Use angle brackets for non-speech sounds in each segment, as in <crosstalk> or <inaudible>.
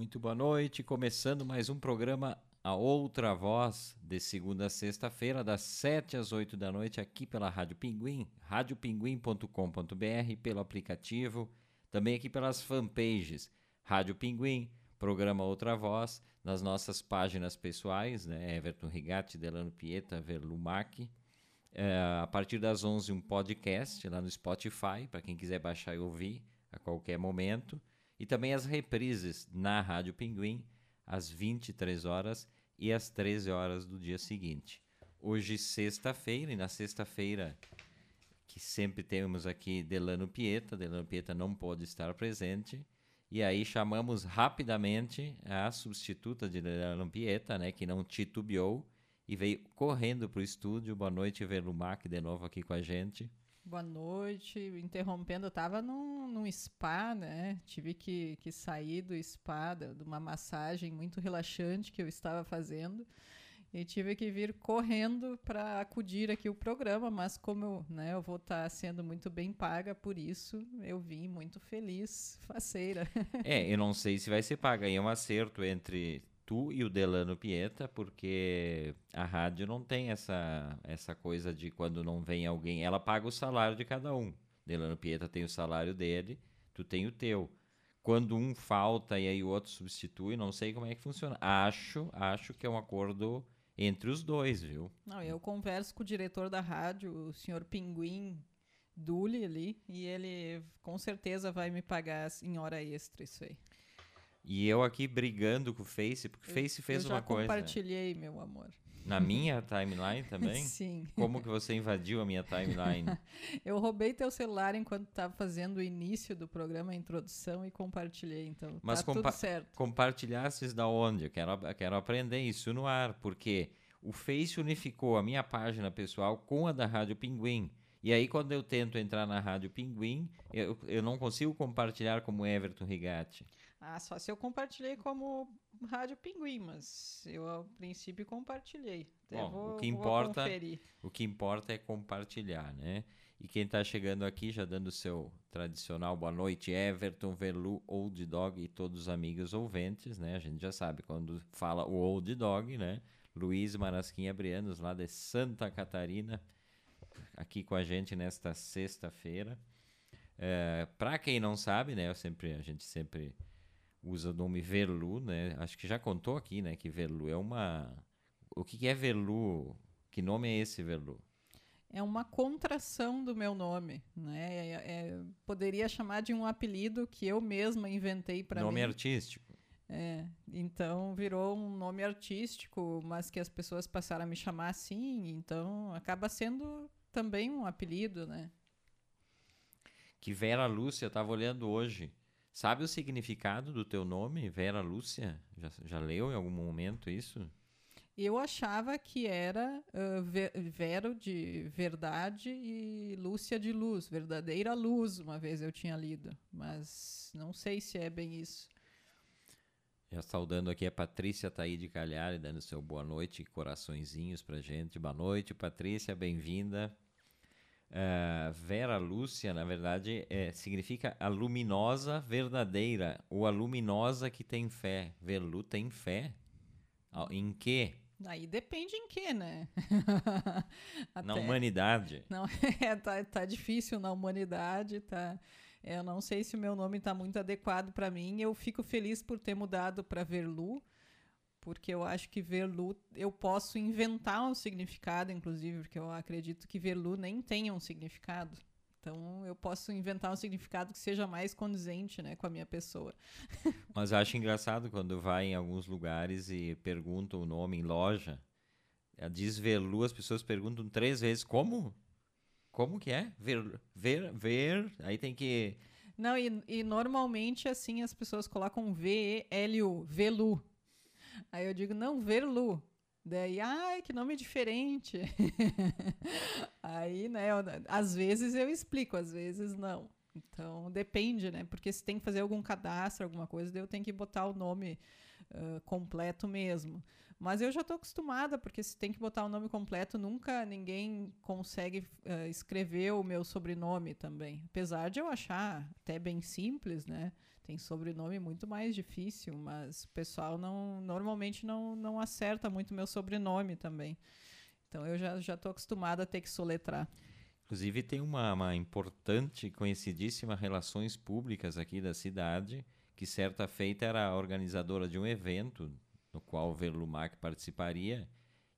Muito boa noite, começando mais um programa A Outra Voz, de segunda a sexta-feira, das 7 às 8 da noite, aqui pela Rádio Pinguim, radiopinguim.com.br, pelo aplicativo, também aqui pelas fanpages Rádio Pinguim, programa Outra Voz, nas nossas páginas pessoais, né, Everton Rigatti, Delano Pieta, Verlumac, é, a partir das 11 um podcast lá no Spotify, para quem quiser baixar e ouvir a qualquer momento, e também as reprises na Rádio Pinguim, às 23 horas e às 13 horas do dia seguinte. Hoje, sexta-feira, e na sexta-feira, que sempre temos aqui Delano Pieta, Delano Pieta não pode estar presente, e aí chamamos rapidamente a substituta de Delano Pieta, né, que não titubeou, e veio correndo para o estúdio. Boa noite, Verlumac, de novo aqui com a gente. Boa noite. Interrompendo, eu estava num, num spa, né? Tive que, que sair do spa, de uma massagem muito relaxante que eu estava fazendo. E tive que vir correndo para acudir aqui o programa, mas como eu, né, eu vou estar tá sendo muito bem paga por isso, eu vim muito feliz, faceira. <laughs> É, eu não sei se vai ser paga, é um acerto entre tu e o Delano Pieta, porque a rádio não tem essa, essa coisa de quando não vem alguém, ela paga o salário de cada um. Delano Pieta tem o salário dele, tu tem o teu. Quando um falta e aí o outro substitui, não sei como é que funciona. Acho, acho que é um acordo entre os dois, viu? Não, eu converso com o diretor da rádio, o senhor Pinguim Dully ali, e ele com certeza vai me pagar em hora extra isso aí. E eu aqui brigando com o Face, porque o Face fez uma coisa. Eu compartilhei, meu amor. Na minha timeline <laughs> também? Sim. Como que você invadiu a minha timeline? <laughs> eu roubei teu celular enquanto estava fazendo o início do programa, a introdução, e compartilhei. Então, Mas tá tudo certo. compartilhasses da onde? Eu quero, eu quero aprender isso no ar, porque o Face unificou a minha página pessoal com a da Rádio Pinguim. E aí, quando eu tento entrar na Rádio Pinguim, eu, eu não consigo compartilhar como Everton Rigatti. Ah, só se eu compartilhei como Rádio Pinguim, mas eu ao princípio compartilhei. Bom, vou, o que importa, o que importa é compartilhar, né? E quem está chegando aqui, já dando o seu tradicional boa noite, Everton, Velu, Old Dog e todos os amigos ouvintes, né? A gente já sabe quando fala o Old Dog, né? Luiz Marasquinha Brianos, lá de Santa Catarina, aqui com a gente nesta sexta-feira. É, Para quem não sabe, né? Eu sempre, a gente sempre usa o nome Verlu, né? Acho que já contou aqui, né? Que Verlu é uma. O que, que é Verlu? Que nome é esse Verlu? É uma contração do meu nome, né? É, é, poderia chamar de um apelido que eu mesma inventei para mim. Nome artístico. É, então virou um nome artístico, mas que as pessoas passaram a me chamar assim, então acaba sendo também um apelido, né? Que Vera Lúcia, eu estava olhando hoje, Sabe o significado do teu nome, Vera Lúcia? Já, já leu em algum momento isso? Eu achava que era uh, ver, Vero de verdade e Lúcia de luz, verdadeira luz, uma vez eu tinha lido, mas não sei se é bem isso. Já saudando aqui a Patrícia Taí Calhari, dando seu boa noite, coraçõezinhos pra gente. Boa noite, Patrícia, bem-vinda. Uh, Vera Lúcia, na verdade, é, significa a luminosa verdadeira, ou a luminosa que tem fé. Velu tem fé? Em quê? Aí depende em quê, né? <laughs> na humanidade. Não, <laughs> é, tá, tá difícil na humanidade, tá. Eu não sei se o meu nome está muito adequado para mim. Eu fico feliz por ter mudado para Verlu, porque eu acho que Verlu eu posso inventar um significado, inclusive, porque eu acredito que Verlu nem tenha um significado. Então eu posso inventar um significado que seja mais condizente, né, com a minha pessoa. <laughs> Mas eu acho engraçado quando vai em alguns lugares e perguntam o nome em loja. Diz Verlu, as pessoas perguntam três vezes como? Como que é? Ver, ver, ver. Aí tem que. Não, e, e normalmente assim as pessoas colocam V-E-L-U, Velu. Aí eu digo, não, Verlu. Daí, ai, que nome diferente. <laughs> Aí, né, eu, às vezes eu explico, às vezes não. Então, depende, né? Porque se tem que fazer algum cadastro, alguma coisa, daí eu tenho que botar o nome uh, completo mesmo. Mas eu já estou acostumada, porque se tem que botar o nome completo, nunca ninguém consegue uh, escrever o meu sobrenome também. Apesar de eu achar até bem simples, né? Tem sobrenome muito mais difícil, mas o pessoal não, normalmente não, não acerta muito meu sobrenome também. Então eu já estou acostumada a ter que soletrar. Inclusive tem uma, uma importante, conhecidíssima Relações Públicas aqui da cidade, que certa feita era a organizadora de um evento no qual Verlumac participaria,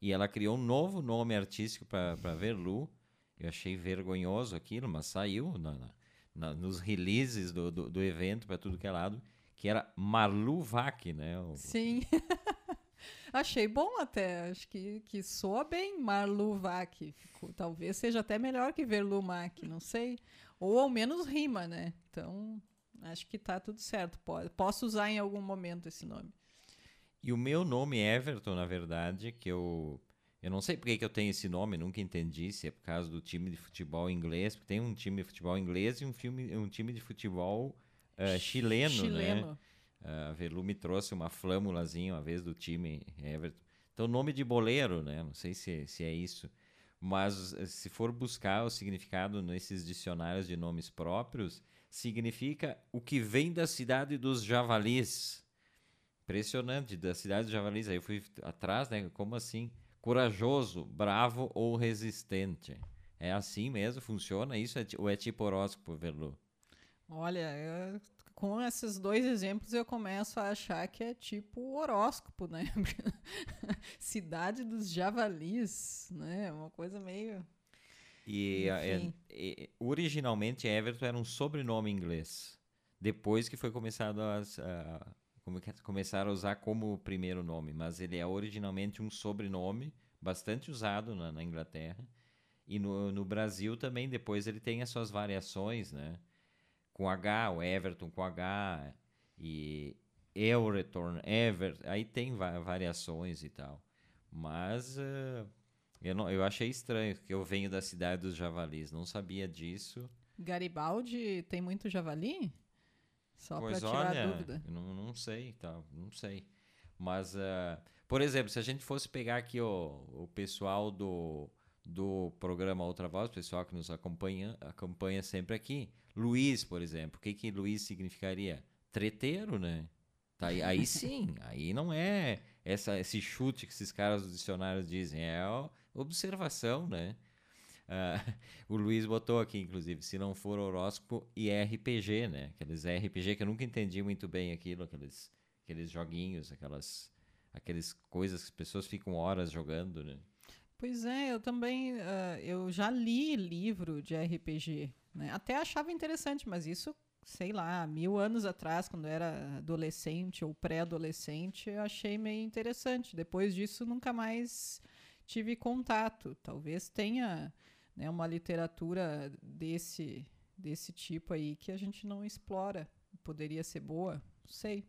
e ela criou um novo nome artístico para Verlu. Eu achei vergonhoso aquilo, mas saiu na, nos releases do, do, do evento para tudo que é lado, que era Marluvac, né? O, Sim. <laughs> Achei bom até, acho que, que soa bem Marluvac. Talvez seja até melhor que Verlumac, não sei. Ou ao menos rima, né? Então, acho que tá tudo certo. Posso usar em algum momento esse nome. E o meu nome Everton, na verdade, que eu. Eu não sei porque que eu tenho esse nome, nunca entendi se é por causa do time de futebol inglês, porque tem um time de futebol inglês e um, filme, um time de futebol uh, chileno, chileno, né? Uh, a Velu me trouxe uma flâmulazinha uma vez do time Everton. Então, nome de boleiro, né? Não sei se, se é isso. Mas se for buscar o significado nesses dicionários de nomes próprios, significa o que vem da cidade dos javalis. Impressionante, da cidade dos javalis. Aí eu fui atrás, né? Como assim? Corajoso, bravo ou resistente. É assim mesmo? Funciona isso? É ou é tipo horóscopo, Verlu? Olha, eu, com esses dois exemplos eu começo a achar que é tipo horóscopo, né? <laughs> Cidade dos javalis, né? Uma coisa meio. E é, é, originalmente Everton era um sobrenome inglês. Depois que foi começado a, a começaram a usar como primeiro nome, mas ele é originalmente um sobrenome bastante usado na, na Inglaterra. E no, no, Brasil também, depois ele tem as suas variações, né? Com H, o Everton com H, e Euretorn, Ever, aí tem va variações e tal. Mas uh, eu, não, eu achei estranho, que eu venho da cidade dos javalis, não sabia disso. Garibaldi tem muito javali? Só para tirar olha, a dúvida. Não, não sei, tá? Não sei. Mas, uh, por exemplo, se a gente fosse pegar aqui o, o pessoal do, do programa Outra Voz, o pessoal que nos acompanha, acompanha sempre aqui. Luiz, por exemplo. O que, que Luiz significaria? Treteiro, né? Tá, aí, aí <laughs> sim, aí não é essa, esse chute que esses caras dos dicionários dizem, é observação, né? Uh, <laughs> o Luiz botou aqui, inclusive, se não for horóscopo e RPG, né? Aqueles RPG que eu nunca entendi muito bem aquilo, aqueles, aqueles joguinhos, aquelas, aqueles coisas que as pessoas ficam horas jogando, né? Pois é, eu também, uh, eu já li livro de RPG, né? Até achava interessante, mas isso, sei lá, mil anos atrás, quando era adolescente ou pré-adolescente, eu achei meio interessante. Depois disso, nunca mais tive contato. Talvez tenha né, uma literatura desse, desse tipo aí que a gente não explora. Poderia ser boa, não sei.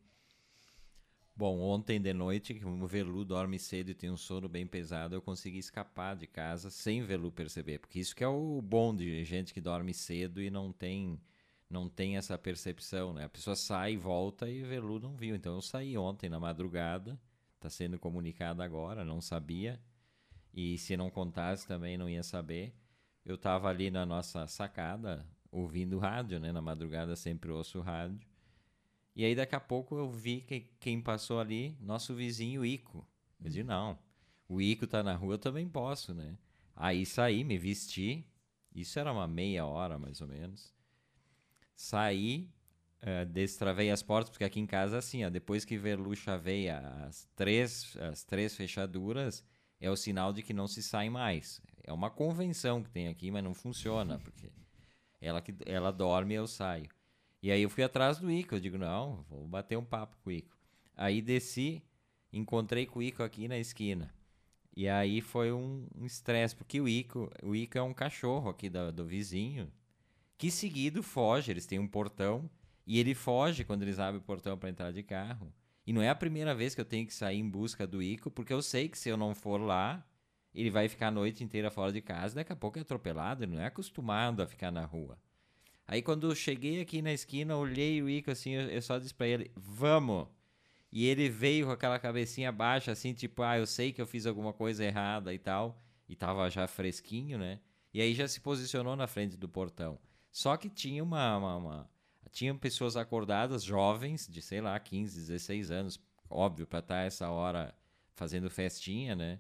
Bom, ontem de noite, como o Velu dorme cedo e tem um sono bem pesado, eu consegui escapar de casa sem Velu perceber. Porque isso que é o bom de gente que dorme cedo e não tem não tem essa percepção, né? A pessoa sai volta e Velu não viu. Então eu saí ontem na madrugada, está sendo comunicado agora, não sabia. E se não contasse também não ia saber eu estava ali na nossa sacada ouvindo rádio, né? Na madrugada sempre ouço rádio. E aí daqui a pouco eu vi que quem passou ali, nosso vizinho Ico. Eu disse, não, o Ico tá na rua, eu também posso, né? Aí saí, me vesti. Isso era uma meia hora, mais ou menos. Saí, uh, destravei as portas, porque aqui em casa, assim, ó, depois que Verlu chaveia as três, as três fechaduras, é o sinal de que não se sai mais. É uma convenção que tem aqui, mas não funciona, porque ela, que, ela dorme e eu saio. E aí eu fui atrás do Ico, eu digo, não, vou bater um papo com o Ico. Aí desci, encontrei com o Ico aqui na esquina. E aí foi um estresse, um porque o Ico, o Ico é um cachorro aqui do, do vizinho, que seguido foge, eles têm um portão, e ele foge quando eles abrem o portão para entrar de carro. E não é a primeira vez que eu tenho que sair em busca do Ico, porque eu sei que se eu não for lá, ele vai ficar a noite inteira fora de casa, daqui a pouco é atropelado, ele não é acostumado a ficar na rua. Aí quando eu cheguei aqui na esquina, olhei o Ico assim, eu, só disse pra ele, vamos! E ele veio com aquela cabecinha baixa, assim, tipo, ah, eu sei que eu fiz alguma coisa errada e tal. E tava já fresquinho, né? E aí já se posicionou na frente do portão. Só que tinha uma, uma, uma tinham pessoas acordadas, jovens, de sei lá, 15, 16 anos, óbvio, para estar tá essa hora fazendo festinha, né?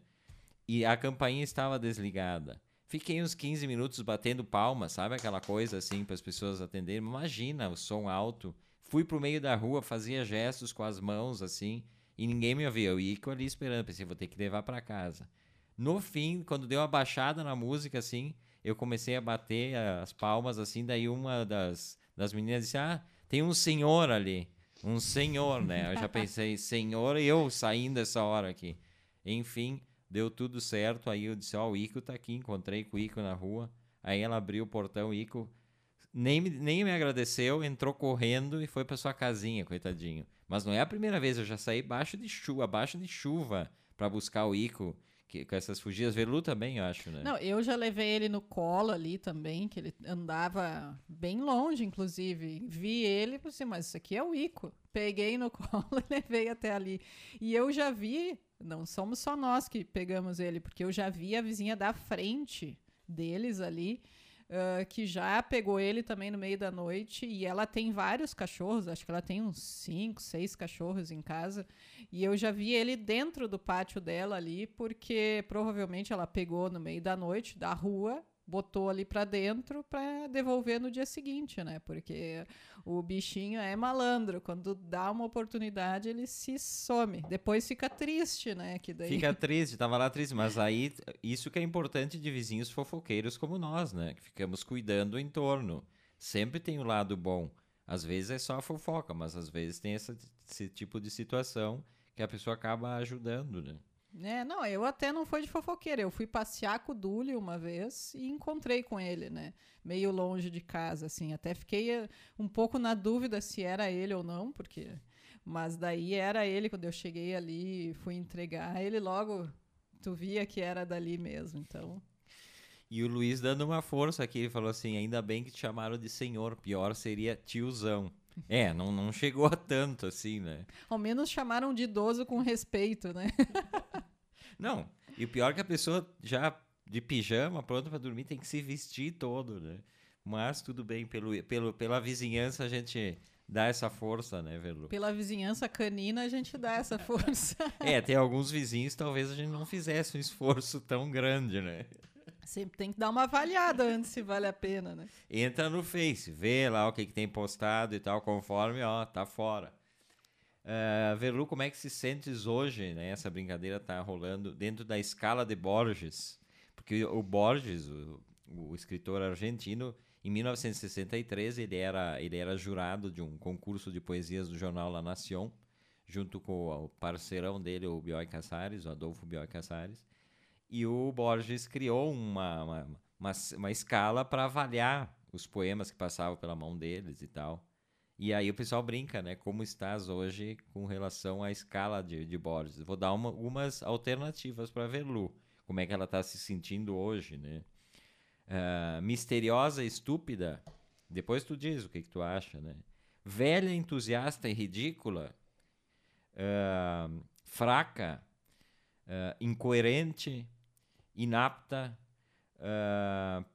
E a campainha estava desligada. Fiquei uns 15 minutos batendo palmas, sabe aquela coisa assim para as pessoas atenderem? Imagina o som alto. Fui pro meio da rua, fazia gestos com as mãos assim, e ninguém me ouvia. Eu ia ali esperando, pensei, vou ter que levar para casa. No fim, quando deu uma baixada na música assim, eu comecei a bater as palmas assim, daí uma das, das meninas disse: "Ah, tem um senhor ali". Um senhor, né? Eu já <laughs> pensei, senhor, e eu saindo essa hora aqui. Enfim, deu tudo certo. Aí eu disse: Ó, oh, o Ico tá aqui. Encontrei com o Ico na rua. Aí ela abriu o portão, o Ico nem, nem me agradeceu, entrou correndo e foi para sua casinha, coitadinho. Mas não é a primeira vez, eu já saí abaixo de chuva, abaixo de chuva para buscar o Ico. Que, com essas fugidas, Velu também, eu acho, né? Não, eu já levei ele no colo ali também, que ele andava bem longe, inclusive. Vi ele e falei assim, mas isso aqui é o Ico. Peguei no <laughs> colo e levei até ali. E eu já vi, não somos só nós que pegamos ele, porque eu já vi a vizinha da frente deles ali, uh, que já pegou ele também no meio da noite. E ela tem vários cachorros, acho que ela tem uns cinco, seis cachorros em casa. E eu já vi ele dentro do pátio dela ali, porque provavelmente ela pegou no meio da noite, da rua, botou ali para dentro para devolver no dia seguinte, né? Porque o bichinho é malandro, quando dá uma oportunidade ele se some. Depois fica triste, né? Que daí... Fica <laughs> triste, tava lá triste, mas aí isso que é importante de vizinhos fofoqueiros como nós, né? Que ficamos cuidando do entorno. Sempre tem o um lado bom. Às vezes é só a fofoca, mas às vezes tem essa, esse tipo de situação que a pessoa acaba ajudando, né? É, não, eu até não fui de fofoqueira. Eu fui passear com o Dúlio uma vez e encontrei com ele, né? Meio longe de casa, assim. Até fiquei eh, um pouco na dúvida se era ele ou não, porque. Mas daí era ele, quando eu cheguei ali, fui entregar, ele logo. Tu via que era dali mesmo, então. E o Luiz dando uma força aqui, ele falou assim: ainda bem que te chamaram de senhor, pior seria tiozão. É, não, não chegou a tanto assim, né? Ao menos chamaram de idoso com respeito, né? <laughs> não, e o pior é que a pessoa já de pijama, pronto para dormir, tem que se vestir todo, né? Mas tudo bem, pelo, pelo, pela vizinhança a gente dá essa força, né, Velu? Pela vizinhança canina a gente dá essa força. <laughs> é, tem alguns vizinhos talvez a gente não fizesse um esforço tão grande, né? Sempre tem que dar uma avaliada <laughs> antes se vale a pena, né? Entra no Face, vê lá o que, que tem postado e tal, conforme, ó, tá fora. Uh, Velu, como é que se sentes hoje, né? Essa brincadeira tá rolando dentro da escala de Borges. Porque o Borges, o, o escritor argentino, em 1963 ele era, ele era jurado de um concurso de poesias do jornal La Nación, junto com o parceirão dele, o Bioy Casares, o Adolfo Bioy Casares. E o Borges criou uma, uma, uma, uma escala para avaliar os poemas que passavam pela mão deles e tal. E aí o pessoal brinca, né? Como estás hoje com relação à escala de, de Borges? Vou dar uma, algumas alternativas para Verlu. Como é que ela está se sentindo hoje, né? Uh, misteriosa estúpida. Depois tu diz o que, que tu acha, né? Velha, entusiasta e ridícula. Uh, fraca, uh, incoerente, inapta, uh,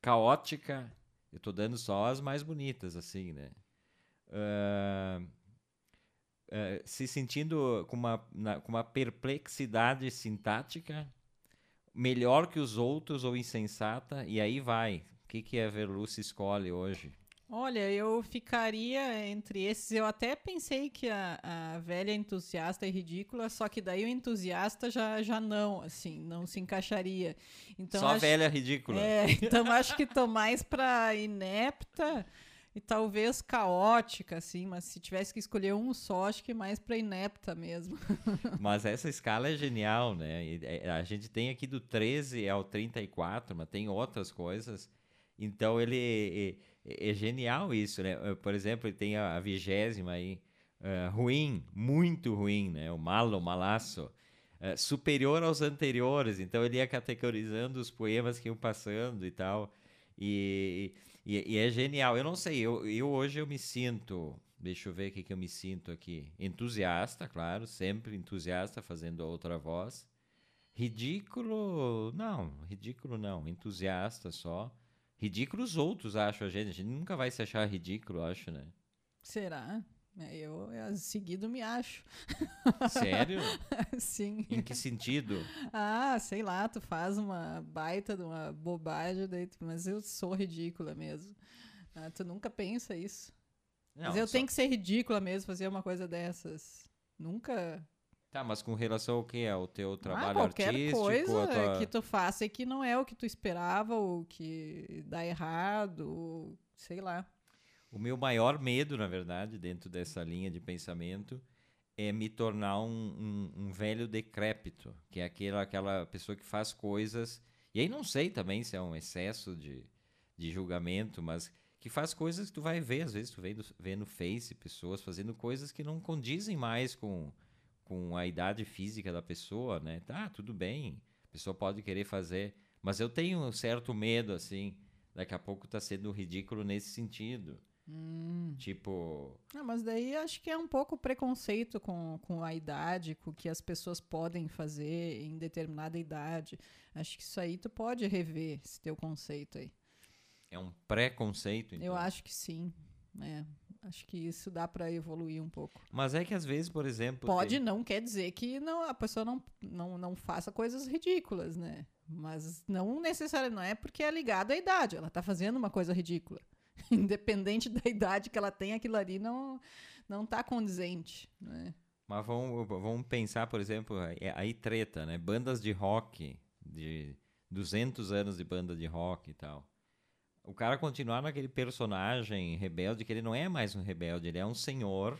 caótica. Eu estou dando só as mais bonitas, assim, né? Uh, uh, se sentindo com uma, na, com uma perplexidade sintática, melhor que os outros ou insensata, e aí vai. O que, que a Verluce escolhe hoje? Olha, eu ficaria entre esses. Eu até pensei que a, a velha entusiasta é ridícula, só que daí o entusiasta já, já não, assim, não se encaixaria. Então, só acho, a velha ridícula. É, então acho que tô mais para inepta e talvez caótica, assim, mas se tivesse que escolher um só, acho que mais para inepta mesmo. <laughs> mas essa escala é genial, né? É, a gente tem aqui do 13 ao 34, mas tem outras coisas. Então ele é, é, genial isso, né? Eh, por exemplo, tem a vigésima aí, uh, ruim, muito ruim, né? O malo, malaço. Uh, superior aos anteriores, então ele ia categorizando os poemas que iam passando e tal, e, e, e é genial. Eu não sei, eu, eu hoje eu me sinto, Deixa eu ver o que, que eu me sinto aqui. Entusiasta, claro, sempre entusiasta fazendo outra voz. Ridículo, não, ridículo não, entusiasta só. Ridículo os outros acham a gente, a gente nunca vai se achar ridículo, acho, né? Será? É, eu, eu seguido me acho. Sério? <laughs> Sim. Em que sentido? Ah, sei lá, tu faz uma baita de uma bobagem, daí tu- mas eu sou ridícula mesmo. Ah, tu nunca pensa isso. Não, mas eu só- tenho que ser ridícula mesmo, fazer uma coisa dessas. Nunca. Tá, mas com relação ao que? Ao teu ah, trabalho qualquer artístico? coisa a tua... que tu faça e que não é o que tu esperava, ou que dá errado, ou sei lá. O meu maior medo, na verdade, dentro dessa linha de pensamento, é me tornar um, um- um velho decrépito, que é aquela, aquela pessoa que faz coisas. E aí não sei também se é um excesso de, de julgamento, mas que faz coisas que tu vai ver, às vezes tu vê, no- vê no Face pessoas fazendo coisas que não condizem mais com, com a idade física da pessoa, né? Tá, tudo bem, a pessoa pode querer fazer, mas eu tenho um certo medo, assim, daqui a pouco tá sendo ridículo nesse sentido. Tipo, Ah, mas daí acho que é um pouco preconceito com, com a idade, com o que as pessoas podem fazer em determinada idade. Acho que isso aí tu pode rever, esse teu conceito aí. é um preconceito, então. Eu acho que sim. É, acho que isso dá pra evoluir um pouco. Mas é que às vezes, por exemplo. Pode tem- não quer dizer que não, a pessoa não, não, não faça coisas ridículas, né? Mas não necessariamente, não é porque é ligado à idade. Ela tá fazendo uma coisa ridícula. <laughs> Independente da idade que ela tem, aquilo ali não, não tá condizente, né? Mas vamos, vamos pensar, por exemplo, é- aí treta, né? Bandas de rock, de 200 anos de banda de rock e tal. O cara continuar naquele personagem rebelde, que ele não é mais um rebelde, ele é um senhor.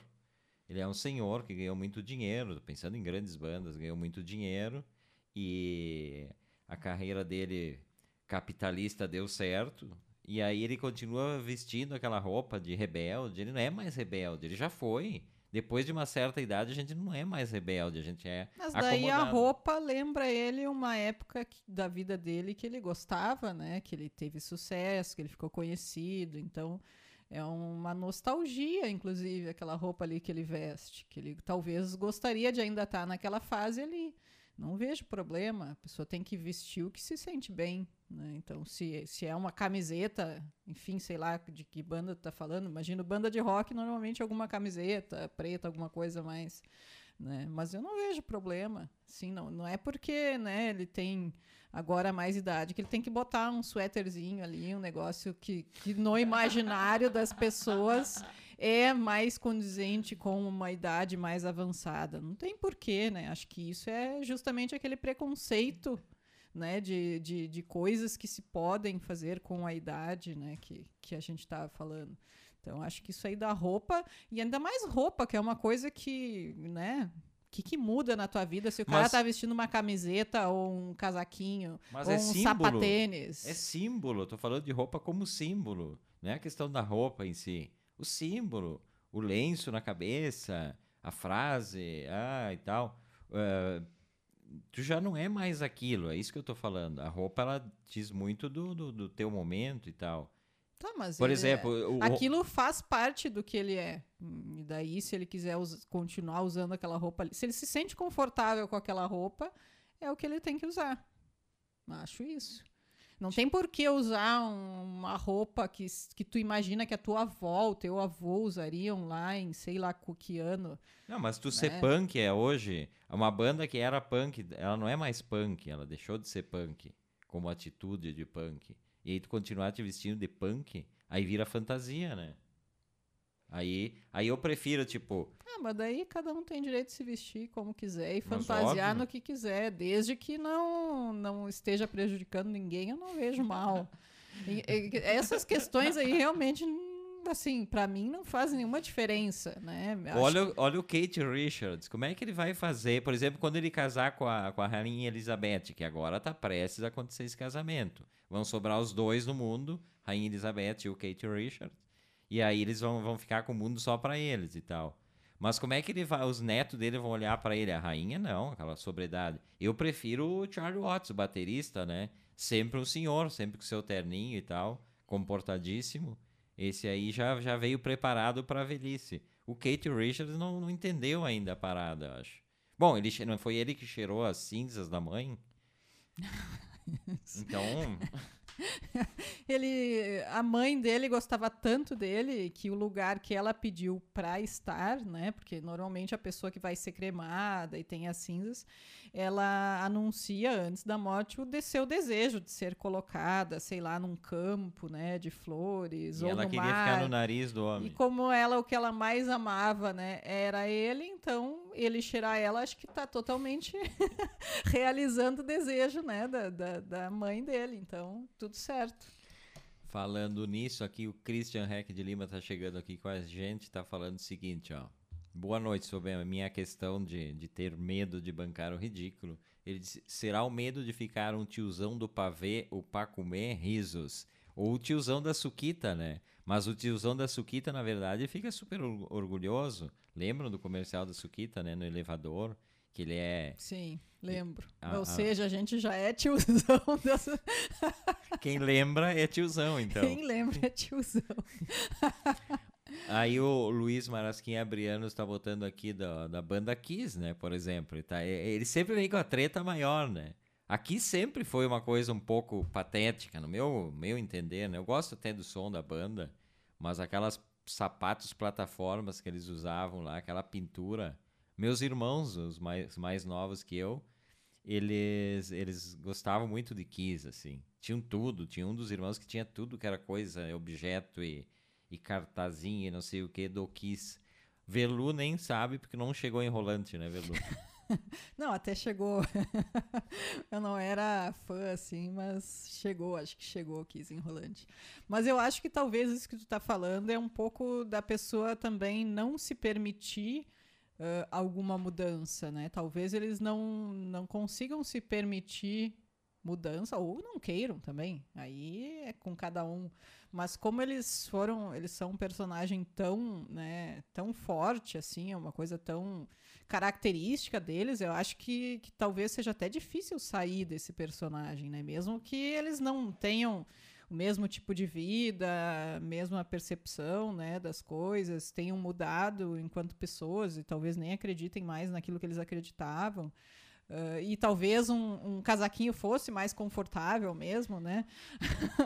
Ele é um senhor que ganhou muito dinheiro, pensando em grandes bandas, ganhou muito dinheiro. E a carreira dele capitalista deu certo. E aí ele continua vestindo aquela roupa de rebelde. Ele não é mais rebelde, ele já foi. Depois de uma certa idade, a gente não é mais rebelde, a gente é Mas daí a acomodado. roupa lembra ele uma época que- da vida dele que ele gostava, né? Que ele teve sucesso, que ele ficou conhecido. Então é uma nostalgia, inclusive, aquela roupa ali que ele veste. Que ele talvez gostaria de ainda estar naquela fase ali. Não vejo problema. A pessoa tem que vestir o que se sente bem. Né? Então, se, se é uma camiseta, enfim, sei lá de que banda tu tá falando. Imagino banda de rock, normalmente alguma camiseta preta, alguma coisa mais né? Mas eu não vejo problema. Sim, não, não é porque, né, ele tem agora mais idade que ele tem que botar um suéterzinho ali, um negócio que, que no imaginário das pessoas é mais condizente com uma idade mais avançada. Não tem porquê, né? Acho que isso é justamente aquele preconceito né, de, de, de coisas que se podem fazer com a idade, né, que, que a gente estava falando. Então, acho que isso aí da roupa, e ainda mais roupa, que é uma coisa que, né, o que, que muda na tua vida se o cara Mas- tá vestindo uma camiseta ou um casaquinho ou é um símbolo. sapatênis? É símbolo, tô falando de roupa como símbolo. Não é a questão da roupa em si. O símbolo, o lenço na cabeça, a frase, ah, e tal. Eh, tu já não é mais aquilo, é isso que eu tô falando. A roupa, ela diz muito do, do, do teu momento e tal. Tá, mas Por ele- exemplo, o- o- aquilo faz parte do que ele é. E daí, se ele quiser us- continuar usando aquela roupa, ali- se ele se sente confortável com aquela roupa, é o que ele tem que usar. Acho isso. Não tem por que usar um- uma roupa que, que tu imagina que a tua avó, o teu avô usariam lá em sei lá que ano. Não, mas tu ser né? punk é hoje. Uma banda que era punk, ela não é mais punk, ela deixou de ser punk como atitude de punk. E aí tu continuar te vestindo de punk, aí vira fantasia, né? Aí, aí eu prefiro, tipo, Ah, mas daí cada um tem direito de se vestir como quiser e fantasiar óbvio. no que quiser, desde que não, não esteja prejudicando ninguém, eu não vejo mal. E- e- essas questões aí realmente, assim, pra mim não fazem nenhuma diferença, né? Acho olha, o- olha o Kate Richards, como é que ele vai fazer, por exemplo, quando ele casar com a, com a Rainha Elizabeth, que agora tá prestes a acontecer esse casamento. Vão sobrar os dois no mundo, Rainha Elizabeth e o Kate Richards. E aí eles vão, vão ficar com o mundo só pra eles e tal. Mas como é que ele vai, os netos dele vão olhar pra ele? A rainha não, aquela sobriedade. Eu prefiro o Charlie Watts, o baterista, né? Sempre um senhor, sempre com seu terninho e tal, comportadíssimo. Esse aí já, já veio preparado para a velhice. O Kate Richards não, não entendeu ainda a parada, eu acho. Bom, ele, não foi ele que cheirou as cinzas da mãe? <laughs> então, ele, a mãe dele gostava tanto dele que o lugar que ela pediu para estar, né? Porque normalmente a pessoa que vai ser cremada e tem as cinzas, ela anuncia antes da morte o seu desejo de ser colocada, sei lá, num campo, né, de flores e ou ela no queria mar. ficar no nariz do homem. E como ela o que ela mais amava, né, era ele, então ele cheirar ela, acho que está totalmente <laughs> realizando o desejo, né, da, da, da mãe dele. Então, tudo certo. Falando nisso aqui, o Christian Heck de Lima está chegando aqui com a gente, está falando o seguinte, ó. Boa noite sobre a minha questão de, de ter medo de bancar o ridículo. Ele disse: será o medo de ficar um tiozão do pavê, o comer risos? Ou o tiozão da suquita, né? Mas o tiozão da suquita, na verdade, fica super orgulhoso. Lembram do comercial da suquita, né? No elevador, que ele é. Sim, lembro. Ou seja, a gente já é tiozão. <laughs> Dessa... <laughs> Quem lembra é tiozão, então. Quem lembra é tiozão. <laughs> Aí o Luiz Marasquim Abriano está botando aqui da, da banda Kiss, né? Por exemplo. Ele, tá, ele sempre vem com a treta maior, né? Aqui sempre foi uma coisa um pouco patética, no meu, meu entender, né? Eu gosto até do som da banda, mas aquelas sapatos plataformas que eles usavam lá, aquela pintura. Meus irmãos, os mais, mais novos que eu, eles, eles gostavam muito de Kiss, assim. Tinham tudo. Tinha um dos irmãos que tinha tudo que era coisa, objeto e e cartazinho e não sei o que do Kiss. Velu nem sabe porque não chegou em Rolante, né, Velu? <laughs> <laughs> não, até chegou. <laughs> eu não era fã assim, mas chegou, acho que chegou Kiss em Rolante. Mas eu acho que talvez isso que tu tá falando é um pouco da pessoa também não se permitir uh, alguma mudança, né? Talvez eles não, não consigam se permitir mudança ou não queiram também. Aí é com cada um. Mas como eles foram, eles são um personagem tão, né, tão forte assim, é uma coisa tão característica deles, eu acho que, que talvez seja até difícil sair desse personagem, né? Mesmo que eles não tenham o mesmo tipo de vida, mesma percepção, né, das coisas, tenham mudado enquanto pessoas e talvez nem acreditem mais naquilo que eles acreditavam. Uh, e talvez um, um, casaquinho fosse mais confortável mesmo, né?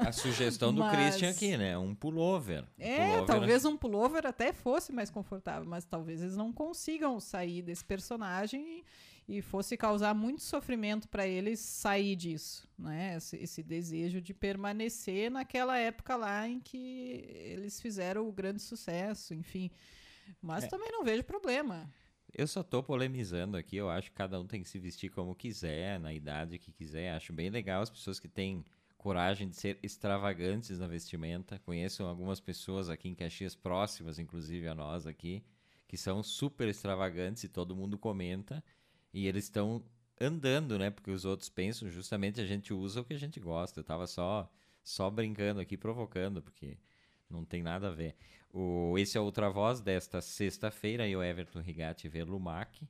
A sugestão do <laughs> mas... Christian aqui, né? Um pullover. É, pullover... talvez um pullover até fosse mais confortável, mas talvez eles não consigam sair desse personagem e, e fosse causar muito sofrimento para eles sair disso, né? Esse, esse, desejo de permanecer naquela época lá em que eles fizeram o grande sucesso, enfim. Mas é. também não vejo problema. Eu só tô polemizando aqui, eu acho que cada um tem que se vestir como quiser, na idade que quiser. Acho bem legal as pessoas que têm coragem de ser extravagantes na vestimenta. Conheço algumas pessoas aqui em Caxias próximas, inclusive a nós aqui, que são super extravagantes e todo mundo comenta. E eles estão andando, né? Porque os outros pensam justamente a gente usa o que a gente gosta. Eu tava só só brincando aqui, provocando, porque não tem nada a ver. O, esse é Outra Voz desta sexta-feira, e o Everton Rigatti Verlumac.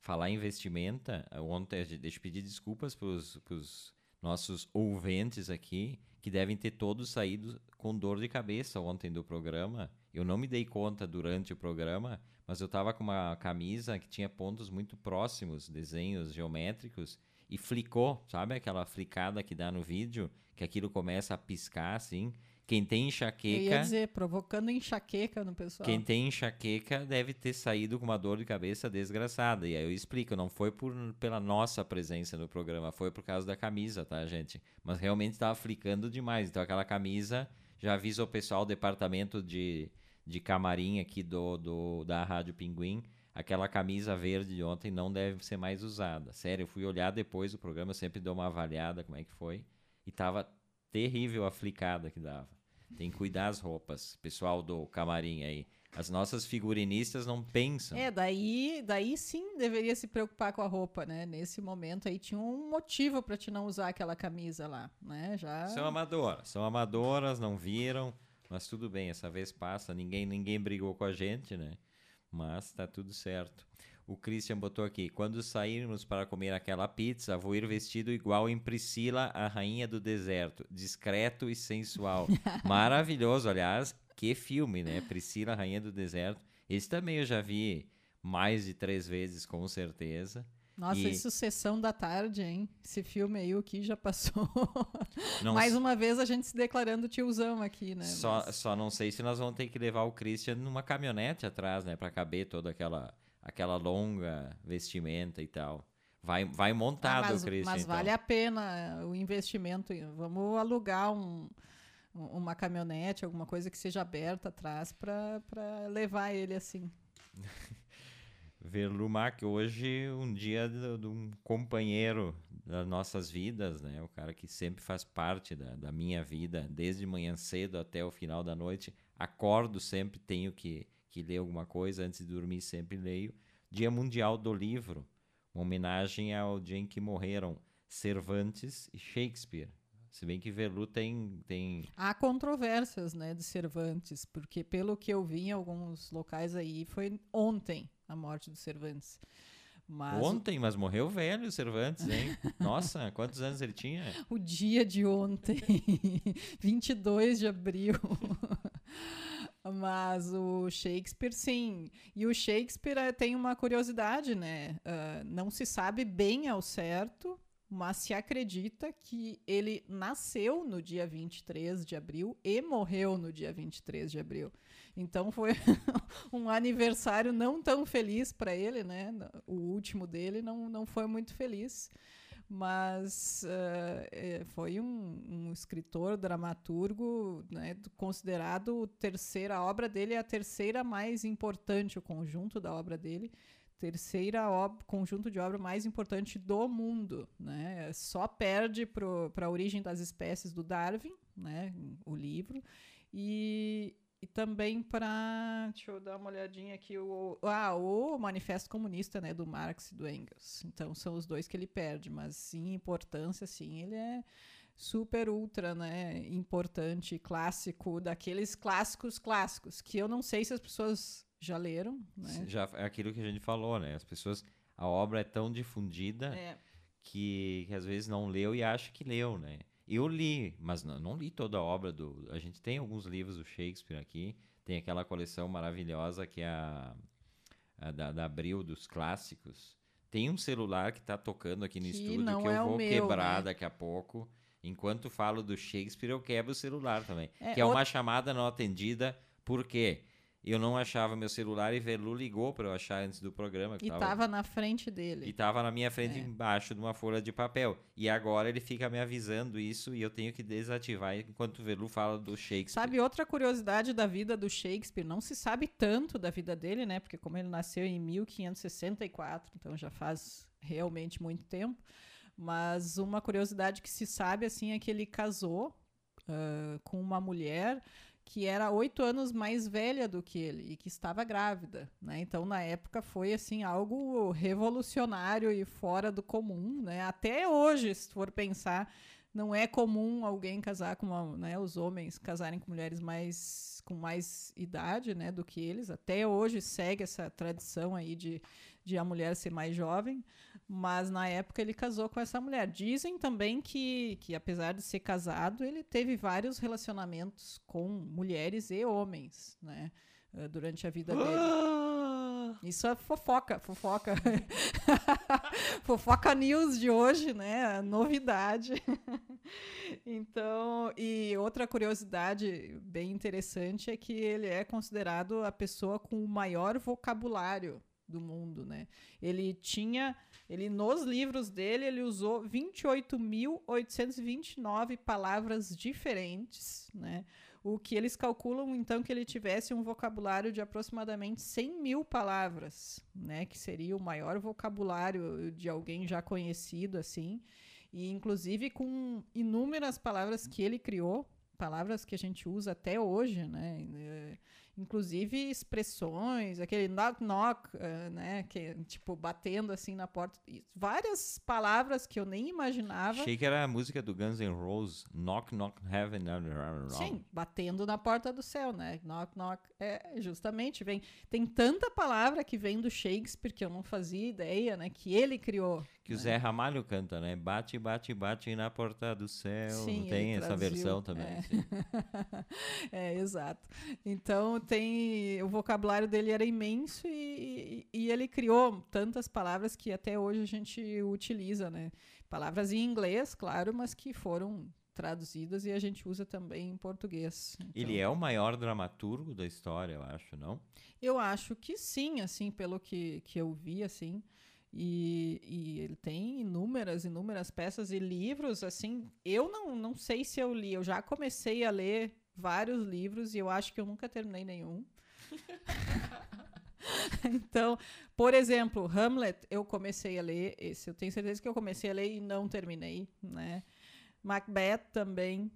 Falar em investimenta, ontem, deixa eu pedir desculpas para os nossos ouvintes aqui, que devem ter todos saído com dor de cabeça ontem do programa. Eu não me dei conta durante o programa, mas eu estava com uma camisa que tinha pontos muito próximos, desenhos geométricos, e flicou, sabe aquela flicada que dá no vídeo, que aquilo começa a piscar assim. Quem tem enxaqueca. Eu ia dizer, provocando enxaqueca no pessoal. Quem tem enxaqueca deve ter saído com uma dor de cabeça desgraçada. E aí eu explico, não foi por, pela nossa presença no programa, foi por causa da camisa, tá, gente? Mas realmente estava flicando demais. Então aquela camisa, já avisa o pessoal, o departamento de, de camarim aqui do, do, da Rádio Pinguim. Aquela camisa verde de ontem não deve ser mais usada. Sério, eu fui olhar depois do programa, sempre dou uma avaliada como é que foi. E tava terrível a flicada que dava. Tem que cuidar as roupas. Pessoal do camarim aí. As nossas figurinistas não pensam. É, daí, daí sim deveria se preocupar com a roupa, né? Nesse momento aí tinha um motivo para te não usar aquela camisa lá, né? Já São amadoras, são amadoras, não viram, mas tudo bem, essa vez passa, ninguém ninguém brigou com a gente, né? Mas tá tudo certo. O Christian botou aqui: quando sairmos para comer aquela pizza, vou ir vestido igual em Priscila, a rainha do deserto, discreto e sensual. <laughs> Maravilhoso, aliás. que filme, né? Priscila, Rainha do Deserto. Esse também eu já vi mais de três vezes, com certeza. Nossa, E- e Sucessão da Tarde, hein? Esse filme aí, o que já passou. <laughs> Não Mais uma vez a gente se declarando tiozão aqui, né? Só, Mas- só não sei se nós vamos ter que levar o Christian numa caminhonete atrás, né? Pra caber toda aquela, aquela longa vestimenta e tal. Vai, vai Ah, montado mas, o Christian, mas então. vale a pena o investimento. Vamos alugar um, um- uma caminhonete, alguma coisa que seja aberta atrás para levar ele assim. <laughs> Verlumac, hoje um dia de, de um companheiro das nossas vidas, né? O cara que sempre faz parte da, da minha vida, desde manhã cedo até o final da noite. Acordo sempre, tenho que, que ler alguma coisa, antes de dormir sempre leio. Dia Mundial do Livro, uma homenagem ao dia em que morreram Cervantes e Shakespeare. Se bem que Verlu tem, tem Há controvérsias, né, de Cervantes, porque pelo que eu vi em alguns locais aí, foi ontem a morte do Cervantes. Mas Ontem, mas morreu velho o Cervantes, hein? <laughs> Nossa, quantos anos ele tinha? o dia de ontem, <laughs> 22 de abril. <laughs> Mas o Shakespeare, sim. E o Shakespeare eh, tem uma curiosidade, né? Ah, não se sabe bem ao certo, mas se acredita que ele nasceu no dia 23 de abril e morreu no dia 23 de abril. Então foi <laughs> um aniversário não tão feliz para ele, né? O último dele não, não foi muito feliz mas eh, foi um, um escritor, dramaturgo, né, do- considerado terceira a obra dele é a terceira mais importante, o conjunto da obra dele, terceira ob- conjunto de obra mais importante do mundo, né? Só perde para a origem das espécies do Darwin, né, o livro, e, e também para, deixa eu dar uma olhadinha aqui, o, ah, o Manifesto Comunista, né, do Marx e do Engels. Então são os dois que ele perde, mas em importância, sim, ele é super ultra, né, importante, clássico, daqueles clássicos clássicos, que eu não sei se as pessoas já leram, né? Já é aquilo que a gente falou, né? As pessoas, a obra é tão difundida É, que, que às vezes não leu e acha que leu, né? Eu li, mas não, não li toda a obra do. A gente tem alguns livros do Shakespeare aqui, tem aquela coleção maravilhosa que é a, a da, da Abril dos clássicos. Tem um celular que tá tocando aqui no Que estúdio que eu é vou meu, quebrar né? daqui a pouco. Enquanto falo do Shakespeare, eu quebro o celular também. É, que é out- uma chamada não atendida, por quê? Eu não achava meu celular e Verlu ligou para eu achar antes do programa. e tava- tava na frente e dele. tava na minha frente É. embaixo de uma folha de papel. E agora ele fica me avisando isso e eu tenho que desativar enquanto o Velu fala do Shakespeare. Sabe outra curiosidade da vida do Shakespeare? Não se sabe tanto da vida dele, né? Porque como ele nasceu em 1564, então já faz realmente muito tempo. Mas uma curiosidade que se sabe assim é que ele casou ah, com uma mulher que era oito anos mais velha do que ele e que estava grávida, né? Então na época foi assim algo revolucionário e fora do comum, né? Até hoje, se for pensar, não é comum alguém casar com uma, né, os homens casarem com mulheres mais com mais idade, né, do que eles. Até hoje segue essa tradição aí de, de a mulher ser mais jovem, mas na época ele casou com essa mulher. Dizem também que, que apesar de ser casado, ele teve vários relacionamentos com mulheres e homens, né, eh, durante a vida dele. <gasps> Isso é fofoca, fofoca. <laughs> fofoca news de hoje, né? Novidade. <laughs> então, e outra curiosidade bem interessante é que ele é considerado a pessoa com o maior vocabulário do mundo, né? Ele tinha, ele nos livros dele, ele usou 28.829 palavras diferentes, né? O que eles calculam, então, que ele tivesse um vocabulário de aproximadamente 100 mil palavras, né? Que seria o maior vocabulário de alguém já conhecido, assim. E, inclusive, com inúmeras palavras que ele criou, palavras que a gente usa até hoje, né? Inclusive expressões, aquele knock knock, eh, né? Que, tipo, batendo assim na porta. Várias palavras que eu nem imaginava. Achei que era a música do Guns N' Roses, Knock Knock Heaven. Sim, batendo na porta do céu, né? Knock, knock. É, justamente, vem. Tem tanta palavra que vem do Shakespeare que eu não fazia ideia, né? Que ele criou. Que o Zé Ramalho canta, né? Bate, bate, bate na porta do céu. Sim, Não tem ele essa versão também. é. <laughs> é, exato. Então tem o vocabulário dele era imenso e, e- ele criou tantas palavras que até hoje a gente utiliza, né? Palavras em inglês, claro, mas que foram traduzidas e a gente usa também em português. Ele Então, é o maior dramaturgo da história, eu acho, não? Eu acho que sim, assim, pelo que, que eu vi, assim. E, e ele tem inúmeras, inúmeras peças e livros, assim. Eu não, não sei se eu li. Eu já comecei a ler vários livros e eu acho que eu nunca terminei nenhum. <laughs> então, por exemplo, Hamlet, eu comecei a ler. Esse eu tenho certeza que eu comecei a ler e não terminei, né? Macbeth também.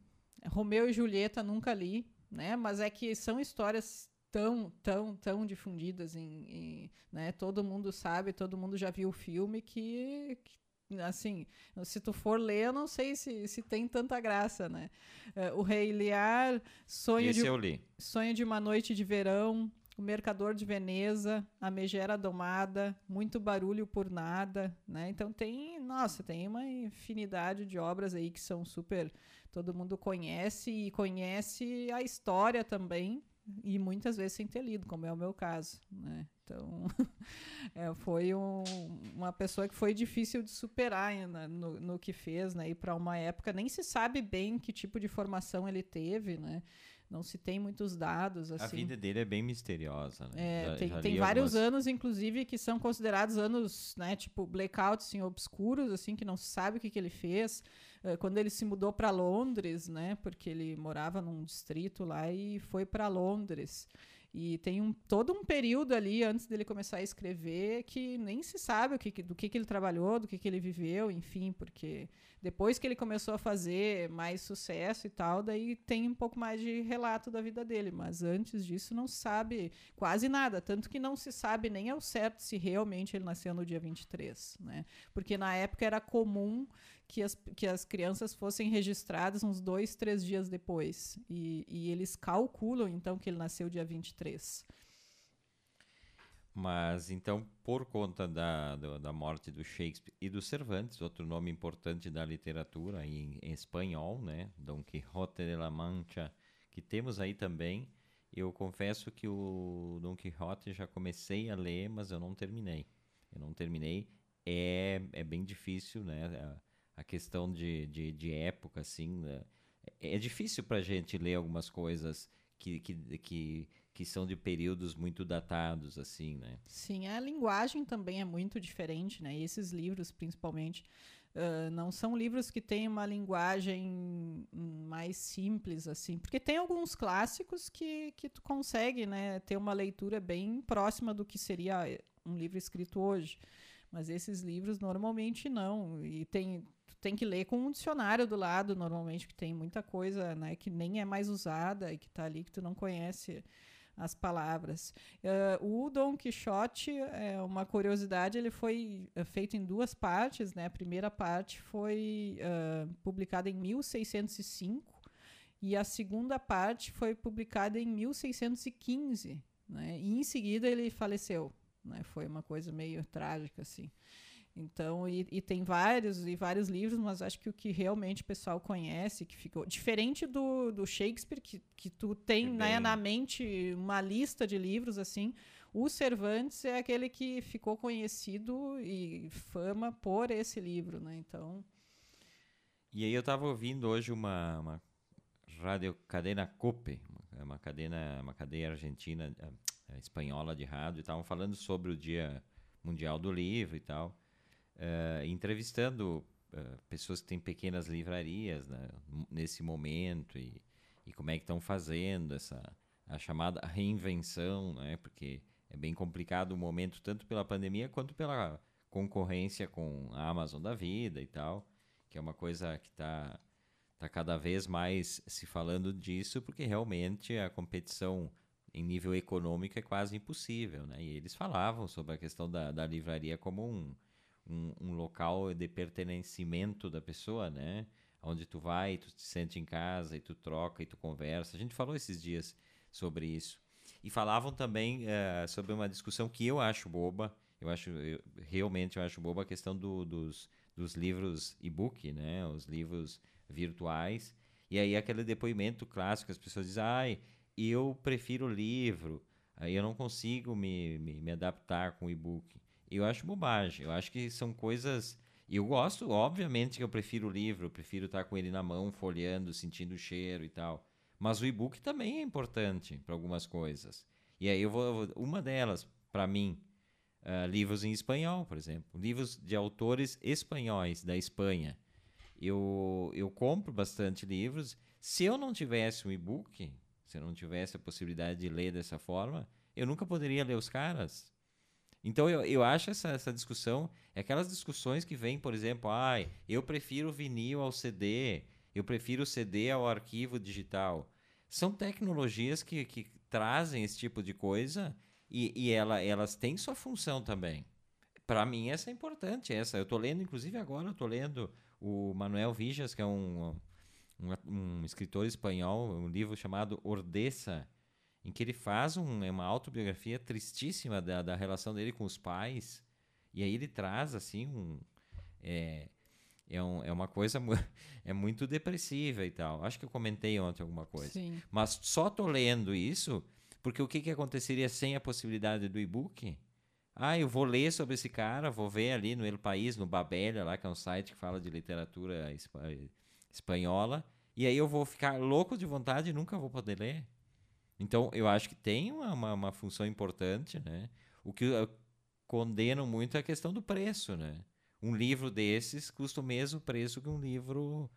Romeu e Julieta nunca li, né? Mas é que são histórias tão, tão, tão difundidas em, em, né? Todo mundo sabe, todo mundo já viu o filme que, que, assim, se tu for ler, eu não sei se, se tem tanta graça, né? Eh, o Rei Lear, Sonho Esse de. Sonho de uma Noite de Verão, O Mercador de Veneza, A Megera Domada, Muito Barulho por Nada, né? Então tem, nossa, tem uma infinidade de obras aí que são super, todo mundo conhece e conhece a história também e muitas vezes sem ter lido, como é o meu caso, né? Então, <laughs> é, foi um- uma pessoa que foi difícil de superar ainda no, no que fez, né? E para uma época nem se sabe bem que tipo de formação ele teve, né? Não se tem muitos dados assim. A vida dele é bem misteriosa, né? É, Já- tem já tem vários algumas- anos, inclusive, que são considerados anos, né, tipo blackouts, assim, obscuros, assim, que não se sabe o que, que ele fez. Eh, quando ele se mudou para Londres, né, porque ele morava num distrito lá e foi para Londres. E tem um, todo um período ali antes dele começar a escrever que nem se sabe o que- do que, que ele trabalhou, do que, que ele viveu, enfim, porque depois que ele começou a fazer mais sucesso e tal, daí tem um pouco mais de relato da vida dele. Mas antes disso não se sabe quase nada. Tanto que não se sabe nem ao certo se realmente ele nasceu no dia 23, né? Porque na época era comum que as, que as crianças fossem registradas uns dois, três dias depois. E, e eles calculam, então, que ele nasceu dia 23. Mas então, por conta da, da morte do Shakespeare e do Cervantes, outro nome importante da literatura em, em espanhol, né? Don Quixote de la Mancha, que temos aí também. Eu confesso que o Don Quixote já comecei a ler, mas eu não terminei. Eu não terminei. É, é bem difícil, né? A, a questão de, de, de época, assim. né? É, é difícil pra gente ler algumas coisas que, que, que, que são de períodos muito datados, assim, né? Sim, a linguagem também é muito diferente, né? E esses livros, principalmente, ah, não são livros que têm uma linguagem mais simples, assim. Porque tem alguns clássicos que, que tu consegue, né? Ter uma leitura bem próxima do que seria eh, um livro escrito hoje. Mas esses livros normalmente não. E tem, tem que ler com um dicionário do lado, normalmente, que tem muita coisa, né? Que nem é mais usada e que tá ali que tu não conhece as palavras. Eh, o Dom Quixote, é uma curiosidade, ele foi eh, feito em duas partes, né? A primeira parte foi eh, publicada em 1605 e a segunda parte foi publicada em 1615, né? E em seguida ele faleceu, né? Foi uma coisa meio trágica assim. Então, e, e tem vários e vários livros, mas acho que o que realmente o pessoal conhece, que ficou diferente do, do Shakespeare, que, que tu tem Que né, na mente uma lista de livros assim. O Cervantes é aquele que ficou conhecido e fama por esse livro, né? Então, E aí eu estava ouvindo hoje uma, uma rádio cadena Cope, uma, cadena, uma cadeia argentina, eh, espanhola de rádio, e estavam falando sobre o Dia Mundial do Livro e tal, eh, entrevistando eh, pessoas que têm pequenas livrarias né, nesse momento e, e como é que estão fazendo essa a chamada reinvenção, né? Porque é bem complicado o momento tanto pela pandemia quanto pela concorrência com a Amazon da vida e tal que é uma coisa que está tá cada vez mais se falando disso, porque realmente a competição em nível econômico é quase impossível, né? E eles falavam sobre a questão da, da livraria como um, um, um local de pertencimento da pessoa, né? Onde tu vai, tu te sente em casa e tu troca e tu conversa. A gente falou esses dias sobre isso. E falavam também eh, sobre uma discussão que eu acho boba. Eu acho, eu, realmente, eu acho boba a questão do, dos, dos livros e-book, né? Os livros virtuais. E aí aquele depoimento clássico, as pessoas dizem, ai, eu prefiro livro, eu não consigo me, me, me adaptar com o e-book. Eu acho bobagem, eu acho que são coisas... Eu gosto, obviamente, que eu prefiro o livro, eu prefiro estar com ele na mão, folheando, sentindo o cheiro e tal. Mas o e-book também é importante para algumas coisas. E aí eu vou. Uma delas, para mim, uh, livros em espanhol, por exemplo. Livros de autores espanhóis da Espanha. Eu, eu compro bastante livros. Se eu não tivesse um e-book, se eu não tivesse a possibilidade de ler dessa forma, eu nunca poderia ler os caras. Então eu, eu acho essa, essa discussão, é aquelas discussões que vêm, por exemplo, ai, eu prefiro vinil ao CD, eu prefiro CD ao arquivo digital. São tecnologias que, que trazem esse tipo de coisa e, e ela, elas têm sua função também. Para mim, essa é importante. Essa. Eu estou lendo, inclusive agora, eu estou lendo o Manuel Vijas, que é um, um, um, escritor espanhol, um livro chamado Ordessa, em que ele faz um, é uma autobiografia tristíssima da, da relação dele com os pais. E aí ele traz, assim, um... É, é, um, é uma coisa <laughs> é muito depressiva e tal. Acho que eu comentei ontem alguma coisa. Sim. Mas só tô lendo isso porque o que, que aconteceria sem a possibilidade do e-book? Ah, eu vou ler sobre esse cara, vou ver ali no El País, no Babélia, lá que é um site que fala de literatura espanhola, e aí eu vou ficar louco de vontade e nunca vou poder ler. Então, eu acho que tem uma, uma, uma função importante, né? O que condeno muito é a questão do preço, né? Um livro desses custa o mesmo preço que um livro,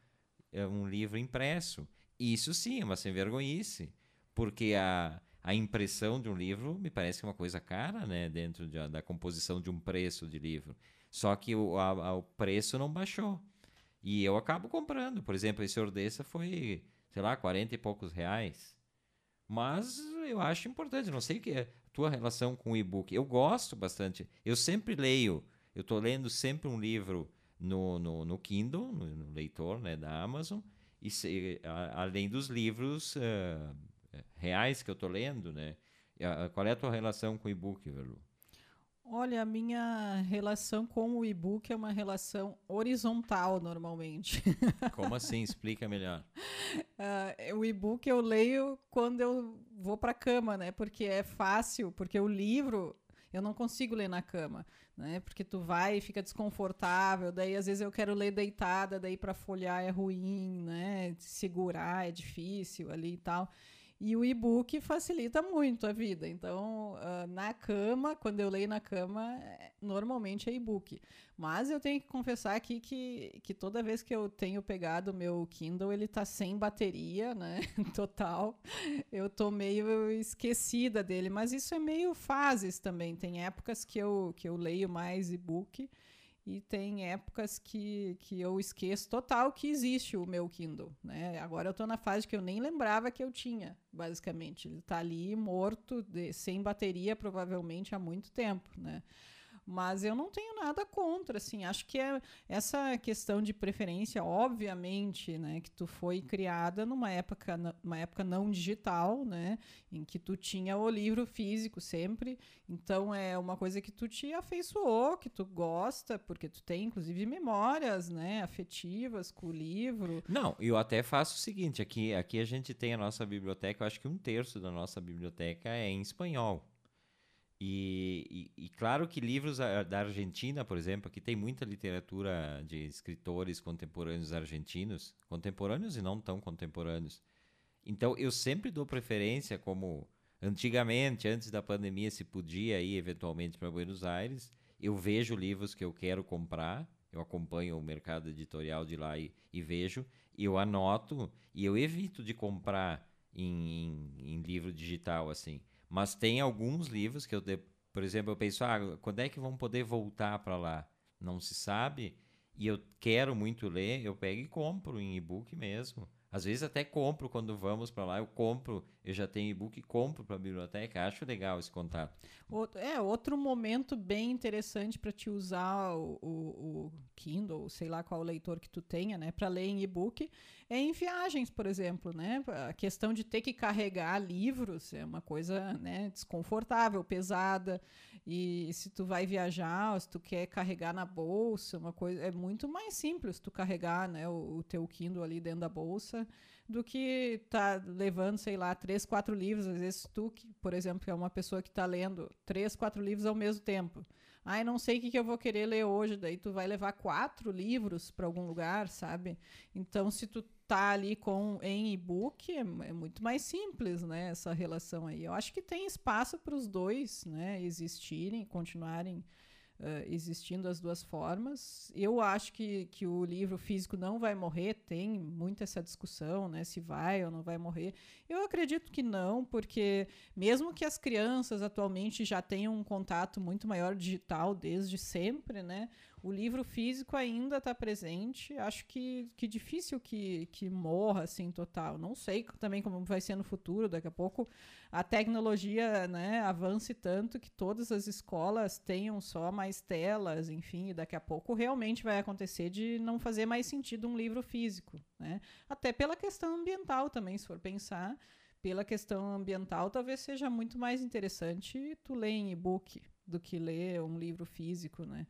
é, um livro impresso. Isso sim é uma sem vergonhice, porque a, a impressão de um livro me parece uma coisa cara, né, dentro de, da composição de um preço de livro. Só que o, a, a, o preço não baixou. E eu acabo comprando. Por exemplo, esse Ordessa foi, sei lá, 40 e poucos reais. Mas eu acho importante. Não sei o que é a tua relação com o e-book. Eu gosto bastante. Eu sempre leio. Eu estou lendo sempre um livro no, no, no Kindle, no, no, leitor né, da Amazon. E se, a, além dos livros. Uh, reais que eu estou lendo, né? Qual é a tua relação com o e-book, Verlu? Olha, a minha relação com o e-book é uma relação horizontal, normalmente. <laughs> Como assim? Explica melhor. Uh, o e-book eu leio quando eu vou para a cama, né? Porque é fácil, porque o livro eu não consigo ler na cama, né? Porque tu vai e fica desconfortável, daí às vezes eu quero ler deitada, daí para folhear é ruim, né? Segurar é difícil ali e tal. E o e-book facilita muito a vida. Então, uh, na cama, quando eu leio na cama, é, normalmente é e-book. Mas eu tenho que confessar aqui que, que toda vez que eu tenho pegado o meu Kindle, ele tá sem bateria, né? <laughs> Total. Eu tô meio esquecida dele. Mas isso é meio fases também. Tem épocas que eu, que eu leio mais e-book e tem épocas que, que eu esqueço total que existe o meu Kindle, né? Agora eu estou na fase que eu nem lembrava que eu tinha, basicamente. Ele está ali morto, de, sem bateria, provavelmente há muito tempo, né? Mas eu não tenho nada contra, assim. Acho que é essa questão de preferência, obviamente, né, que tu foi criada numa época, numa época não digital, né, em que tu tinha o livro físico sempre. Então é uma coisa que tu te afeiçoou, que tu gosta, porque tu tem inclusive memórias, né, afetivas com o livro. Não, eu até faço o seguinte, aqui aqui a gente tem a nossa biblioteca, eu acho que um terço da nossa biblioteca é em espanhol. E, e, e, claro que livros da Argentina, por exemplo, aqui tem muita literatura de escritores contemporâneos argentinos, contemporâneos e não tão contemporâneos. Então eu sempre dou preferência, como antigamente, antes da pandemia, se podia ir eventualmente para Buenos Aires, eu vejo livros que eu quero comprar, eu acompanho o mercado editorial de lá e, e vejo, e eu anoto, e eu evito de comprar em, em, em livro digital assim. Mas tem alguns livros que eu, por exemplo, eu penso, ah, quando é que vão poder voltar para lá? Não se sabe. E eu quero muito ler, eu pego e compro em e-book mesmo. Às vezes até compro quando vamos para lá, eu compro, eu já tenho e-book e compro para a biblioteca. Acho legal esse contato. Outro, é, outro momento bem interessante para te usar o, o, o, Kindle, sei lá qual leitor que tu tenha, né, para ler em e-book, é em viagens, por exemplo, né? A questão de ter que carregar livros é uma coisa, né, desconfortável, pesada. E se tu vai viajar, ou se tu quer carregar na bolsa, uma coisa é muito mais simples tu carregar, né, o, o teu Kindle ali dentro da bolsa do que tá levando, sei lá, três, quatro livros. Às vezes tu, que, por exemplo, é uma pessoa que está lendo três, quatro livros ao mesmo tempo. Ai, não sei o que, que eu vou querer ler hoje. Daí tu vai levar quatro livros para algum lugar, sabe? Então, se tu tá ali com em e-book é, é, muito mais simples, né? Essa relação aí. Eu acho que tem espaço para os dois, né? Existirem, continuarem uh, existindo as duas formas. Eu acho que, que o livro físico não vai morrer, tem muito essa discussão, né? Se vai ou não vai morrer. Eu acredito que não, porque mesmo que as crianças atualmente já tenham um contato muito maior digital desde sempre, né? O livro físico ainda está presente. Acho que, que difícil que, que morra assim total. Não sei também como vai ser no futuro. Daqui a pouco a tecnologia né, avance tanto que todas as escolas tenham só mais telas, enfim. E daqui a pouco realmente vai acontecer de não fazer mais sentido um livro físico. Né? Até pela questão ambiental também, se for pensar. Pela questão ambiental, talvez seja muito mais interessante tu ler em e-book do que ler um livro físico, né?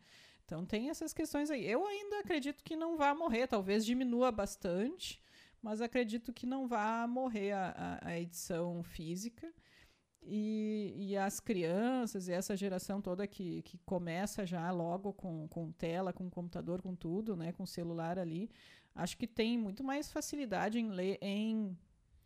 Então tem essas questões aí. Eu ainda acredito que não vai morrer, talvez diminua bastante, mas acredito que não vai morrer a, a, a edição física. E, e, as crianças e essa geração toda que, que começa já logo com, com tela, com computador, com tudo, né, com celular ali, acho que tem muito mais facilidade em ler em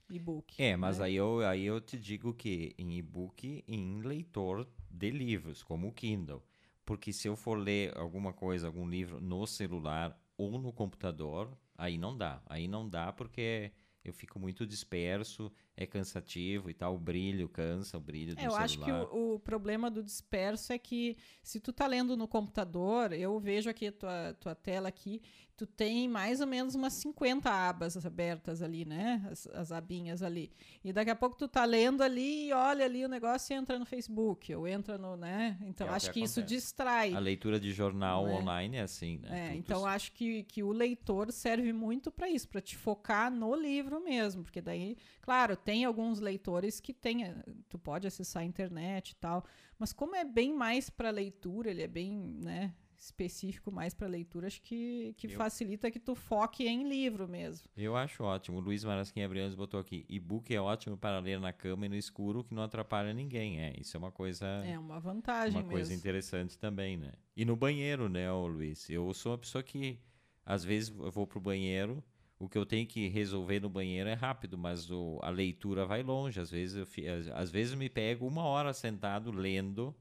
e-book. É, mas né? aí, eu, aí eu te digo que em e-book, em leitor de livros, como o Kindle, porque se eu for ler alguma coisa, algum livro no celular ou no computador, aí não dá. Aí não dá porque eu fico muito disperso, é cansativo e tal, o brilho cansa, o brilho do é, eu celular. acho que o, o, problema do disperso é que se tu tá lendo no computador, eu vejo aqui a tua, tua tela aqui, tu tem mais ou menos umas 50 abas abertas ali, né? As, as abinhas ali. E daqui a pouco tu tá lendo ali e olha ali o negócio e entra no Facebook, ou entra no, né? Então é acho que, que isso distrai. A leitura de jornal né? online é assim, né? É, então acho que, que o leitor serve muito para isso, para te focar no livro mesmo, porque daí, claro, tem alguns leitores que tem, eh, tu pode acessar a internet e tal, mas como é bem mais para leitura, ele é bem, né, específico mais para leitura, acho que, que eu... facilita que tu foque em livro mesmo. Eu acho ótimo. O Luiz Marasquim Abrianos botou aqui: e-book é ótimo para ler na cama e no escuro, que não atrapalha ninguém. É, isso é uma coisa. É uma vantagem. Uma mesmo. coisa interessante também, né? E no banheiro, né, Luiz? Eu sou uma pessoa que às vezes eu vou pro banheiro. O que eu tenho que resolver no banheiro é rápido, mas o, a leitura vai longe. Às vezes, eu, às vezes eu me pego uma hora sentado lendo,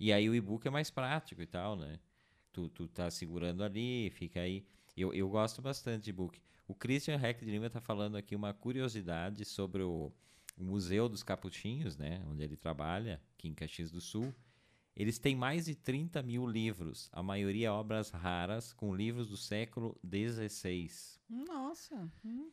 e aí o e-book é mais prático e tal, né? tu, tu tá segurando ali, fica aí. Eu, eu gosto bastante de book. O Christian Heck de Lima está falando aqui uma curiosidade sobre o, o, Museu dos Capuchinhos, né, onde ele trabalha, aqui em Caxias do Sul. Eles têm mais de 30 mil livros, a maioria obras raras, com livros do século XVI. Nossa! Hum.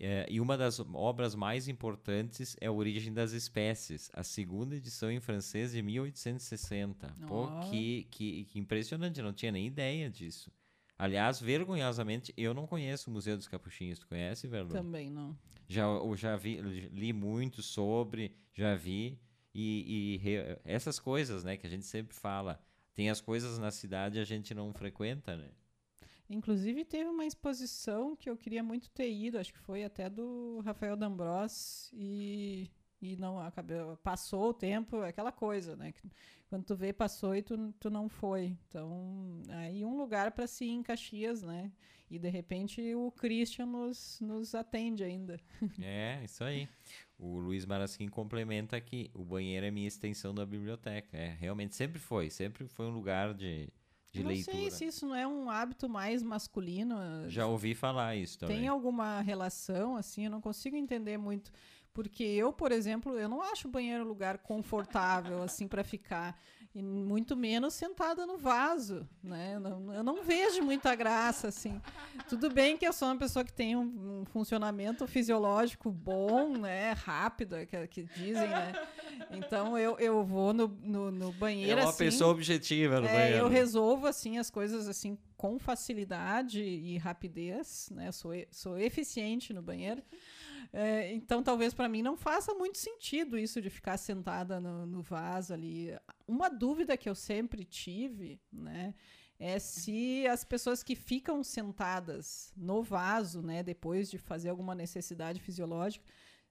É, e uma das obras mais importantes é A Origem das Espécies, a segunda edição em francês de 1860. Oh. Pô, que, que, que impressionante, eu não tinha nem ideia disso. Aliás, vergonhosamente, eu não conheço o Museu dos Capuchinhos. Tu conhece, Verlu? Também não. Já, eu já vi, li muito sobre, já vi. E, e essas coisas, né, que a gente sempre fala. Tem as coisas na cidade a gente não frequenta, né? Inclusive teve uma exposição que eu queria muito ter ido, acho que foi até do Rafael D'Ambros e e não acabou, passou o tempo, aquela coisa, né? Quando tu vê, passou e tu, tu não foi. Então, aí um lugar para se ir em Caxias, né? E de repente o Christian nos, nos atende ainda. <laughs> É, isso aí. O Luiz Marasquim complementa aqui: o banheiro é minha extensão da biblioteca. É, realmente sempre foi, sempre foi um lugar de, de não leitura. Não sei se isso não é um hábito mais masculino. Já ouvi falar isso também. Tem alguma relação, assim, eu não consigo entender muito. Porque eu, por exemplo, eu não acho o banheiro um lugar confortável, assim, para ficar. e muito menos sentada no vaso, né? Eu não, eu não vejo muita graça, assim. Tudo bem que eu sou uma pessoa que tem um, um funcionamento fisiológico bom, né? Rápido, é que, que dizem, né? Então eu, eu vou no, no, no banheiro, É uma assim, pessoa objetiva no é, banheiro. eu resolvo, assim, as coisas, assim, com facilidade e rapidez, né? Sou, sou eficiente no banheiro. É, então, talvez para mim não faça muito sentido isso de ficar sentada no, no vaso ali. Uma dúvida que eu sempre tive, né, é se as pessoas que ficam sentadas no vaso, né, depois de fazer alguma necessidade fisiológica,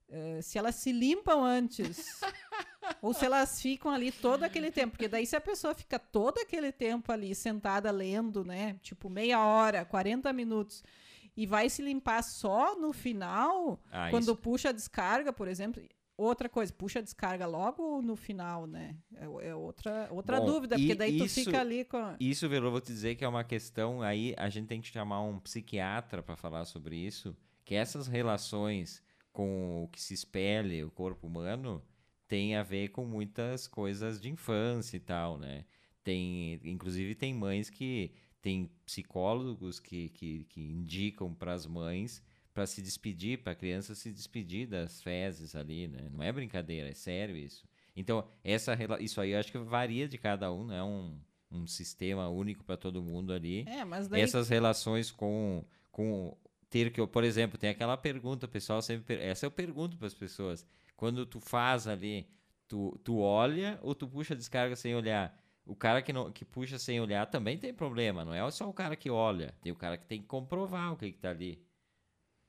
eh, se elas se limpam antes. <laughs> ou se elas ficam ali todo aquele tempo. Porque daí, se a pessoa fica todo aquele tempo ali sentada lendo, né? Tipo, meia hora, 40 minutos, e vai se limpar só no final, Ah, quando isso- puxa a descarga, por exemplo. Outra coisa, puxa a descarga logo no final, né? É, é outra, outra Bom, dúvida, porque daí tu isso- fica ali com. Isso, eu vou te dizer que é uma questão. Aí a gente tem que chamar um psiquiatra para falar sobre isso. Que essas relações com o que se espelha o corpo humano tem a ver com muitas coisas de infância e tal, né? Tem, inclusive, tem mães que. Tem psicólogos que, que, que indicam para as mães para se despedir, para a criança se despedir das fezes ali, né? Não é brincadeira, é sério isso. Então, essa, isso aí eu acho que varia de cada um, não é um, um sistema único para todo mundo ali. É, mas daí. Essas relações com, com ter que, por exemplo, tem aquela pergunta, pessoal sempre, essa eu pergunto para as pessoas, quando tu faz ali, tu, tu olha ou tu puxa a descarga sem olhar? O cara que, não, que puxa sem olhar também tem problema, não é só o cara que olha, tem o cara que tem que comprovar o que que tá ali.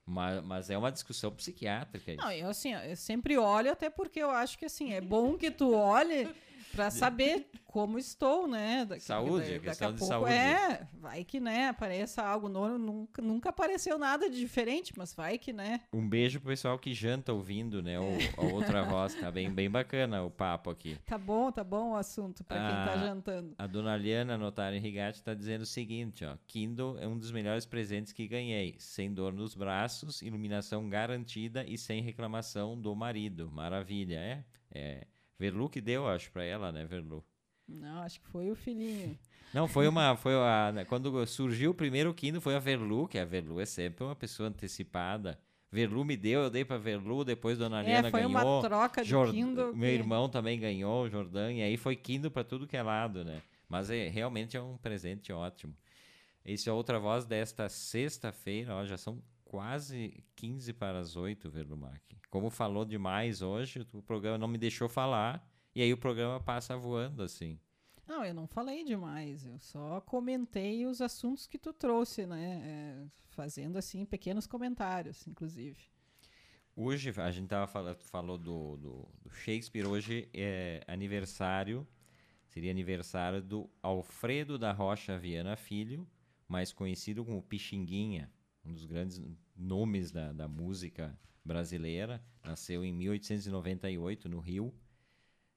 Mas, mas é uma discussão psiquiátrica isso. Não, eu assim, eu sempre olho, até porque eu acho que assim, é bom que tu olhe para saber como estou, né? Daqui, <laughs> Saúde, daqui questão a de pouco saúde. é, vai que né, apareça algo novo, nunca, nunca apareceu nada de diferente, mas vai que né. Um beijo pro pessoal que janta ouvindo, né? O, a outra voz, tá bem, bem bacana o papo aqui. Tá bom, tá bom o assunto para quem tá jantando. A dona Liana Notari Rigatti está dizendo o seguinte, ó. Kindle é um dos melhores presentes que ganhei. Sem dor nos braços, iluminação garantida e sem reclamação do marido. Maravilha, é? É. Verlu que deu, acho, pra ela, né, Verlu? Não, acho que foi o filhinho. <laughs> Não, foi uma. Foi a, né, quando surgiu o primeiro Kindle, foi a Verlu, que a Verlu é sempre uma pessoa antecipada. Verlu me deu, eu dei pra Verlu, depois Dona Liana É, foi ganhou. uma troca de Jord- Kindle. Meu que- irmão também ganhou, o Jordan, e aí foi Kindle pra tudo que é lado, né? Mas é, realmente é um presente ótimo. Esse é outra voz desta sexta-feira, ó, já são quase 15 para as 8, Verlumac. Como falou demais hoje, o programa não me deixou falar, e aí o programa passa voando assim. Não, eu não falei demais, eu só comentei os assuntos que tu trouxe, né? é, fazendo assim pequenos comentários, inclusive. Hoje, a gente tava falando, falou do, do, do Shakespeare, hoje é aniversário, seria aniversário do Alfredo da Rocha Viana Filho, mais conhecido como Pixinguinha, um dos grandes nomes da, da música brasileira, nasceu em 1898 no Rio,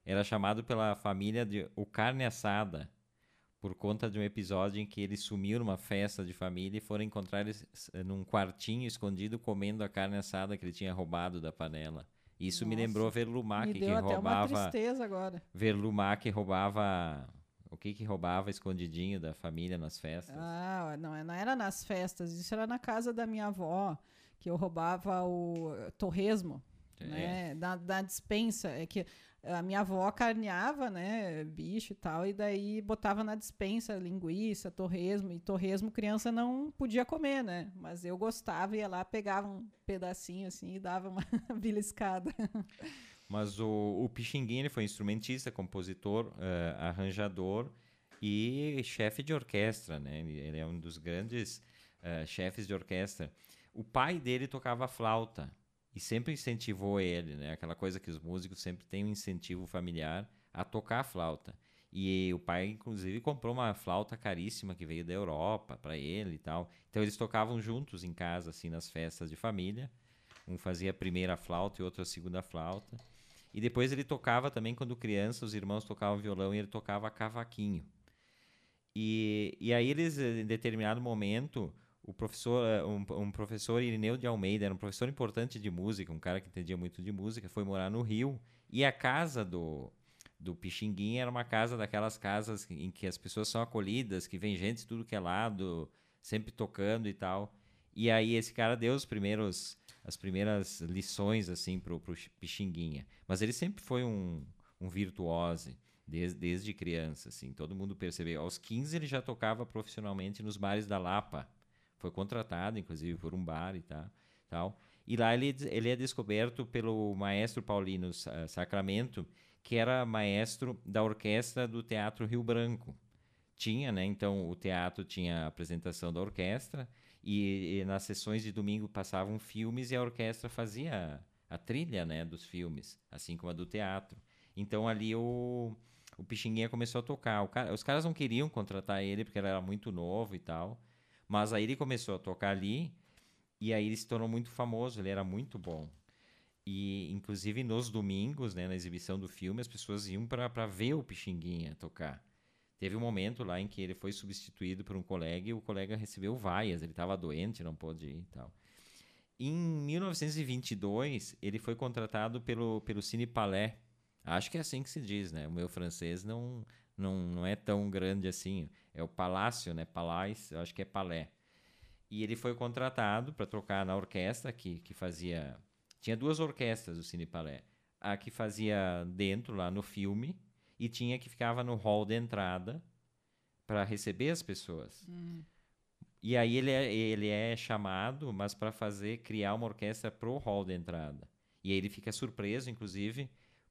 era chamado pela família de o Carne Assada, por conta de um episódio em que ele sumiu numa festa de família e foram encontrar ele s- num quartinho escondido comendo a carne assada que ele tinha roubado da panela. Isso me Nossa, lembrou Verlumac, Me que roubava. tristeza agora. Verlumac roubava. O que que roubava escondidinho da família nas festas? Ah, não, não era nas festas, isso era na casa da minha avó, que eu roubava o torresmo, É. né? Da, da dispensa. É que a minha avó carneava, né? Bicho e tal, e daí botava na dispensa linguiça, torresmo, e torresmo criança não podia comer, né? Mas eu gostava, ia lá, pegava um pedacinho assim e dava uma <laughs> beliscada. Mas o, o Pixinguinha ele foi instrumentista, compositor, eh, arranjador e chefe de orquestra, né? Ele, é um dos grandes eh, chefes de orquestra. O pai dele tocava flauta e sempre incentivou ele, né? Aquela coisa que os músicos sempre têm um incentivo familiar a tocar flauta. E o pai, inclusive, comprou uma flauta caríssima que veio da Europa para ele e tal. Então eles tocavam juntos em casa, assim, nas festas de família. Um fazia a primeira flauta e outro a segunda flauta. E depois ele tocava também, quando criança, os irmãos tocavam violão e ele tocava cavaquinho. E, e aí eles, em determinado momento, o professor, eh, um, um professor Irineu de Almeida, era um professor importante de música, um cara que entendia muito de música, foi morar no Rio. E a casa do, do Pixinguinha era uma casa daquelas casas em que as pessoas são acolhidas, que vem gente de tudo que é lado, sempre tocando e tal. E aí esse cara deu os primeiros, as primeiras lições assim pro, pro Pixinguinha. Mas ele sempre foi um, um virtuose desde, desde criança, assim. Todo mundo percebeu. Aos 15 ele já tocava profissionalmente nos bares da Lapa. Foi contratado, inclusive, por um bar e tal. tal. E lá ele, ele é descoberto pelo maestro Paulino Sacramento, que era maestro da orquestra do Teatro Rio Branco. Tinha, né? Então o teatro tinha a apresentação da orquestra e, e, nas sessões de domingo passavam filmes e a orquestra fazia a trilha, né, dos filmes, assim como a do teatro. Então ali o o Pixinguinha começou a tocar. Cara, os caras não queriam contratar ele porque ele era muito novo e tal, mas aí ele começou a tocar ali e aí ele se tornou muito famoso, ele era muito bom. E, inclusive, nos domingos, né, na exibição do filme, as pessoas iam para ver o Pixinguinha tocar. Teve um momento lá em que ele foi substituído por um colega e o colega recebeu vaias, ele estava doente, não pôde ir e tal. Em 1922, ele foi contratado pelo, pelo Cine Palais. Acho que é assim que se diz, né? O meu francês não, não, não é tão grande assim. É o Palácio, né? Palais, eu acho que é Palais. E ele foi contratado para tocar na orquestra que, que fazia tinha duas orquestras do Cine Palais. A que fazia dentro, lá no filme, e tinha que ficava no hall de entrada para receber as pessoas. Hum. E aí ele é, ele é chamado, mas para fazer, criar uma orquestra pro hall de entrada. E aí ele fica surpreso, inclusive,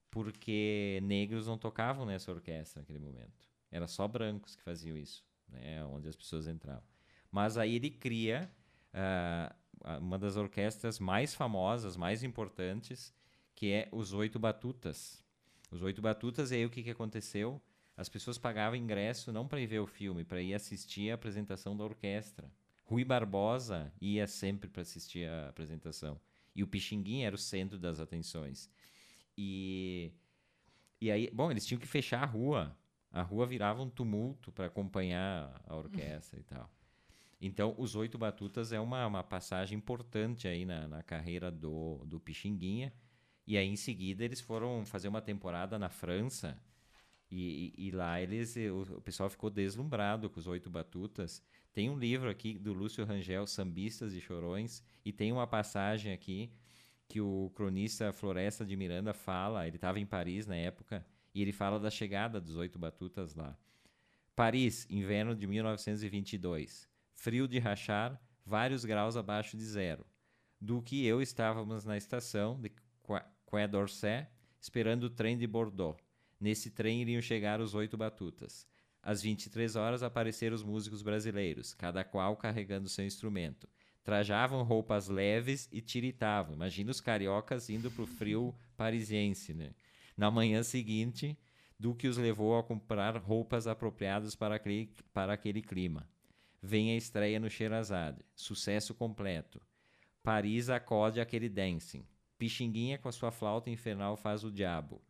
porque negros não tocavam nessa orquestra naquele momento. Era só brancos que faziam isso, né, onde as pessoas entravam. Mas aí ele cria uh, uma das orquestras mais famosas, mais importantes, que é os Oito Batutas. Os Oito Batutas, e aí o que, que aconteceu? As pessoas pagavam ingresso não para ir ver o filme, para ir assistir a apresentação da orquestra. Rui Barbosa ia sempre para assistir a apresentação. E o Pixinguinha era o centro das atenções. E, e aí, bom, eles tinham que fechar a rua. A rua virava um tumulto para acompanhar a orquestra e tal. Então, os Oito Batutas é uma, uma passagem importante aí na, na carreira do, do Pixinguinha. E aí, em seguida, eles foram fazer uma temporada na França. E, e, e lá eles, o, o, pessoal ficou deslumbrado com os Oito Batutas. Tem um livro aqui do Lúcio Rangel, Sambistas e Chorões, e tem uma passagem aqui que o cronista Floresta de Miranda fala. Ele estava em Paris na época, e ele fala da chegada dos Oito Batutas lá. Paris, inverno de 1922 frio de rachar, vários graus abaixo de zero. Do que eu estávamos na estação de Quai d'Orsay, esperando o trem de Bordeaux. Nesse trem iriam chegar os oito batutas. Às 23 horas apareceram os músicos brasileiros, cada qual carregando seu instrumento. Trajavam roupas leves e tiritavam. Imagina os cariocas indo para o frio <laughs> parisiense, né? Na manhã seguinte, Duque os levou a comprar roupas apropriadas para aquele, para aquele clima. Vem a estreia no Sherazade. Sucesso completo. Paris acode aquele dancing. Pixinguinha com a sua flauta infernal faz o diabo.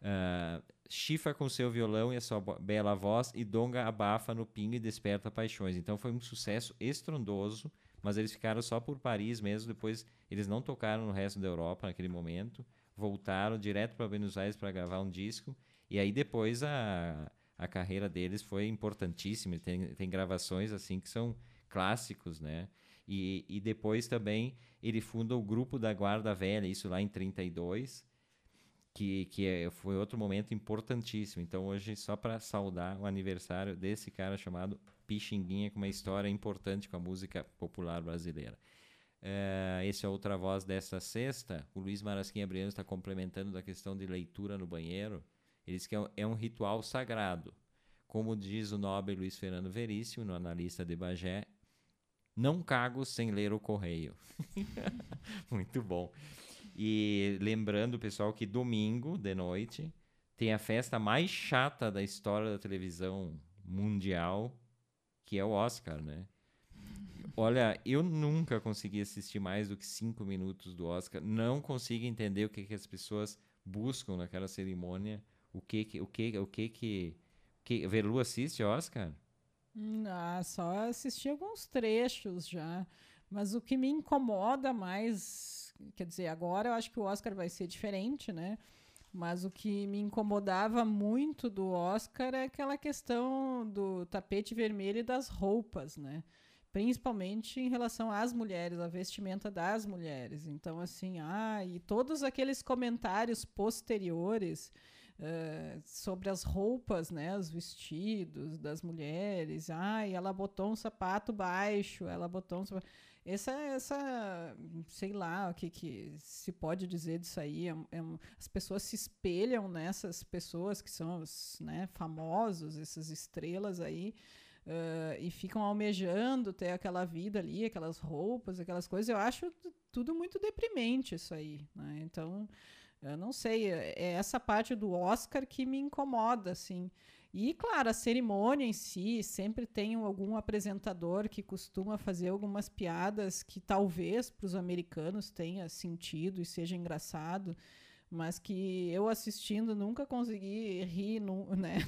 Uh, Chifa com seu violão e a sua bela voz e Donga abafa no pingo e desperta paixões. Então foi um sucesso estrondoso, mas eles ficaram só por Paris mesmo. Depois eles não tocaram no resto da Europa naquele momento. Voltaram direto para Buenos Aires para gravar um disco. E aí depois a, a carreira deles foi importantíssima. Tem, tem gravações assim que são clássicos, né? E, e depois também ele funda o grupo da Guarda Velha, isso lá em 32, que, que é, foi outro momento importantíssimo. Então hoje só para saudar o aniversário desse cara chamado Pixinguinha, com uma história importante com a música popular brasileira. É, esse é outra voz dessa sexta. O Luiz Marasquinha Briano está complementando da questão de leitura no banheiro. Ele diz que é, é um ritual sagrado. Como diz o nobre Luiz Fernando Veríssimo, no analista de Bagé, não cago sem ler o correio. <laughs> Muito bom. E lembrando, pessoal, que domingo de noite tem a festa mais chata da história da televisão mundial, que é o Oscar, né? Olha, eu nunca consegui assistir mais do que cinco minutos do Oscar. Não consigo entender o que, que as pessoas buscam naquela cerimônia o que que o que o que que, que Verlu assiste Oscar? Ah, só assisti alguns trechos já, mas o que me incomoda mais, quer dizer, agora eu acho que o Oscar vai ser diferente, né? Mas o que me incomodava muito do Oscar é aquela questão do tapete vermelho e das roupas, né? Principalmente em relação às mulheres, a vestimenta das mulheres. Então, assim, ah, e todos aqueles comentários posteriores uh, sobre as roupas, né? Os vestidos das mulheres. Ah, e ela botou um sapato baixo, ela botou um sapato essa, essa, sei lá o que, que se pode dizer disso aí. É, é, as pessoas se espelham nessas pessoas que são os né, famosos, essas estrelas aí, uh, e ficam almejando ter aquela vida ali, aquelas roupas, aquelas coisas. Eu acho tudo muito deprimente isso aí. Né? Então, eu não sei, é, é essa parte do Oscar que me incomoda, assim. E, claro, a cerimônia em si, sempre tem algum apresentador que costuma fazer algumas piadas que talvez para os americanos tenha sentido e seja engraçado, mas que eu assistindo nunca consegui rir, <laughs> né?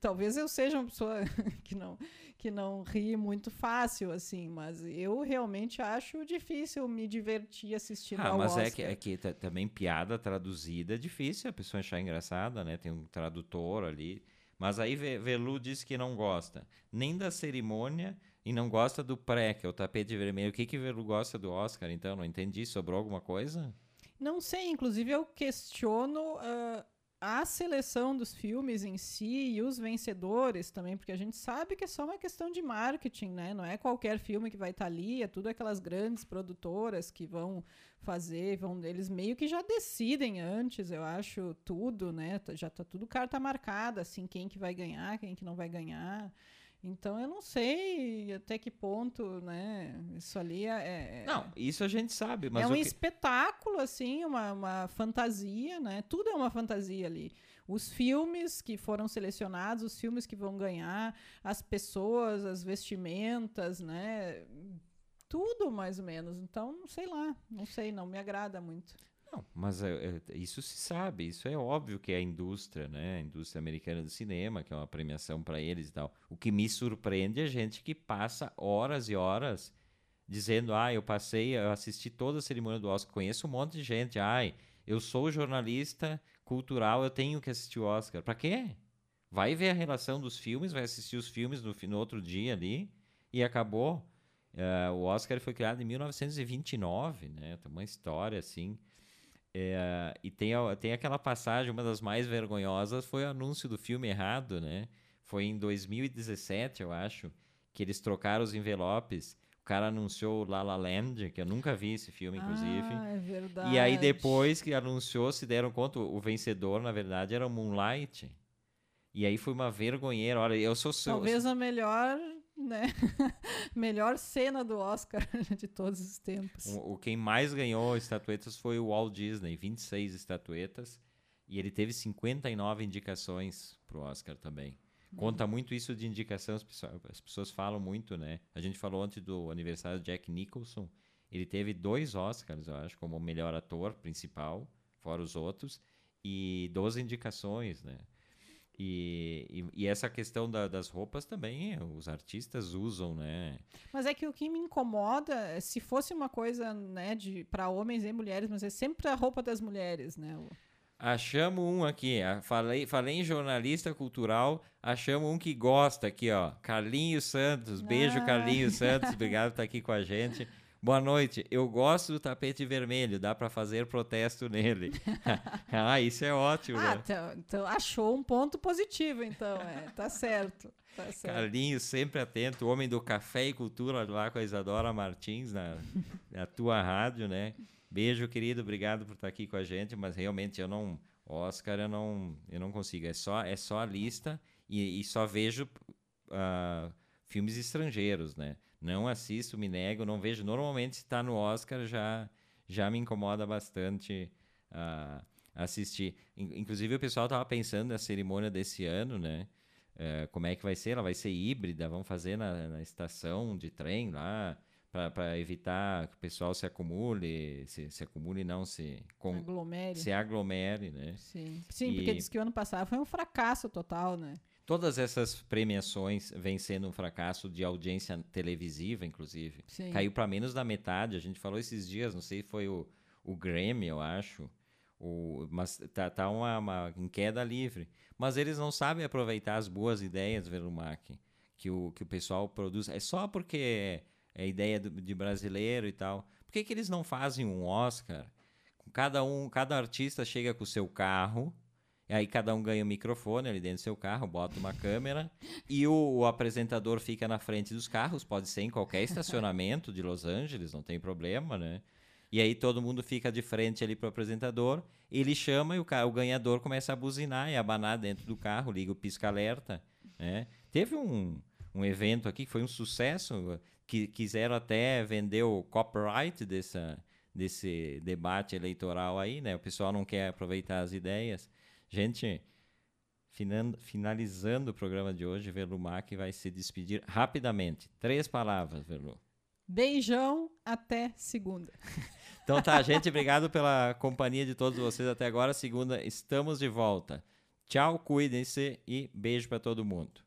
talvez eu seja uma pessoa <laughs> que não, que não ri muito fácil, assim, mas eu realmente acho difícil me divertir assistindo ah, ao mas Oscar. é que, é que também piada traduzida é difícil a pessoa achar engraçada, né? Tem um tradutor ali. Mas aí Velu disse que não gosta nem da cerimônia e não gosta do pré, que é o tapete vermelho. O que que Velu gosta do Oscar, então? Não entendi. Sobrou alguma coisa? Não sei. Inclusive, eu questiono uh, a seleção dos filmes em si e os vencedores também, porque a gente sabe que é só uma questão de marketing, né? Não é qualquer filme que vai estar tá ali, é tudo aquelas grandes produtoras que vão fazer, vão eles meio que já decidem antes, eu acho, tudo, né? Tá, já tá tudo carta marcada, assim, quem que vai ganhar, quem que não vai ganhar. Então eu não sei até que ponto, né? Isso ali é. é não, isso a gente sabe, mas. É um que... espetáculo, assim, uma, uma fantasia, né? Tudo é uma fantasia ali. Os filmes que foram selecionados, os filmes que vão ganhar, as pessoas, as vestimentas, né? Tudo mais ou menos. Então, sei lá, não sei, não me agrada muito. Não, mas é, é, isso se sabe, isso é óbvio que é a indústria, né? A indústria americana do cinema, que é uma premiação para eles e tal. O que me surpreende é gente que passa horas e horas dizendo: ah, eu passei, eu assisti toda a cerimônia do Oscar, conheço um monte de gente, ai, eu sou jornalista cultural, eu tenho que assistir o Oscar. Para quê? Vai ver a relação dos filmes, vai assistir os filmes no, no outro dia ali e acabou. Uh, o Oscar foi criado em 1929, né? Tem uma história assim. É, e tem, tem aquela passagem, uma das mais vergonhosas foi o anúncio do filme errado, né? Foi em 2017, eu acho, que eles trocaram os envelopes. O cara anunciou La La Land, que eu nunca vi esse filme, inclusive. Ah, é verdade. E aí, depois que anunciou, se deram conta, o vencedor, na verdade, era o Moonlight. E aí foi uma vergonheira. Olha, eu sou seu. Talvez a melhor né? <laughs> Melhor cena do Oscar <laughs> de todos os tempos. O, o, quem mais ganhou estatuetas foi o Walt Disney, 26 estatuetas, e ele teve 59 indicações para o Oscar também. Conta muito isso de indicação, as pessoas, as pessoas falam muito, né? A gente falou antes do aniversário de Jack Nicholson, ele teve dois Oscars, eu acho, como melhor ator principal, fora os outros, e 12 indicações, né? E, e, e, essa questão da, das roupas também, os artistas usam, né? Mas é que o que me incomoda, se fosse uma coisa, né, de para homens e mulheres, mas é sempre a roupa das mulheres, né? Achamos um aqui, falei, falei em jornalista cultural, achamos um que gosta aqui, ó, Carlinhos Santos, beijo ah. Carlinhos Santos, <laughs> obrigado por estar aqui com a gente. Boa noite. Eu gosto do tapete vermelho. Dá para fazer protesto nele. <laughs> <laughs> ah, isso é ótimo. Ah, né? então, então, achou um ponto positivo, então. É, tá certo. Tá certo. Carlinhos, sempre atento. Homem do café e cultura lá com a Isadora Martins na, <laughs> na tua rádio, né? Beijo, querido. Obrigado por estar aqui com a gente. Mas realmente eu não... Oscar, eu não, eu não consigo. É só, é só a lista e, e só vejo uh, filmes estrangeiros, né? Não assisto, me nego, não vejo. Normalmente, se está no Oscar, já, já me incomoda bastante uh, assistir. Inclusive, o pessoal estava pensando na cerimônia desse ano, né? Uh, como é que vai ser? Ela vai ser híbrida, vão fazer na, na estação de trem lá, para evitar que o pessoal se acumule, se, se acumule não, se, com, aglomere. se aglomere, né? Sim, Sim e... porque diz que o ano passado foi um fracasso total, né? Todas essas premiações vêm sendo um fracasso de audiência televisiva, inclusive. Sim. Caiu para menos da metade. A gente falou esses dias, não sei, foi o, o Grammy, eu acho, O, mas tá, tá uma, uma em queda livre. Mas eles não sabem aproveitar as boas ideias, Velumac, que o, que o pessoal produz. É só porque é ideia do, de brasileiro e tal. Por que, que eles não fazem um Oscar? Cada um, cada artista chega com o seu carro, aí cada um ganha um microfone ali dentro do seu carro, bota uma câmera, e o, o apresentador fica na frente dos carros, pode ser em qualquer estacionamento de Los Angeles, não tem problema, né? E aí todo mundo fica de frente ali pro apresentador, ele chama e o, o ganhador começa a buzinar e abanar dentro do carro, liga o pisca-alerta, né? Teve um, um evento aqui que foi um sucesso, que quiseram até vender o copyright dessa, desse debate eleitoral aí, né? O pessoal não quer aproveitar as ideias. Gente, finalizando o programa de hoje, Verlumac vai se despedir rapidamente. Três palavras, Verlu. Beijão, até segunda. <laughs> Então tá, gente, obrigado pela companhia de todos vocês até agora. Segunda, estamos de volta. Tchau, cuidem-se e beijo para todo mundo.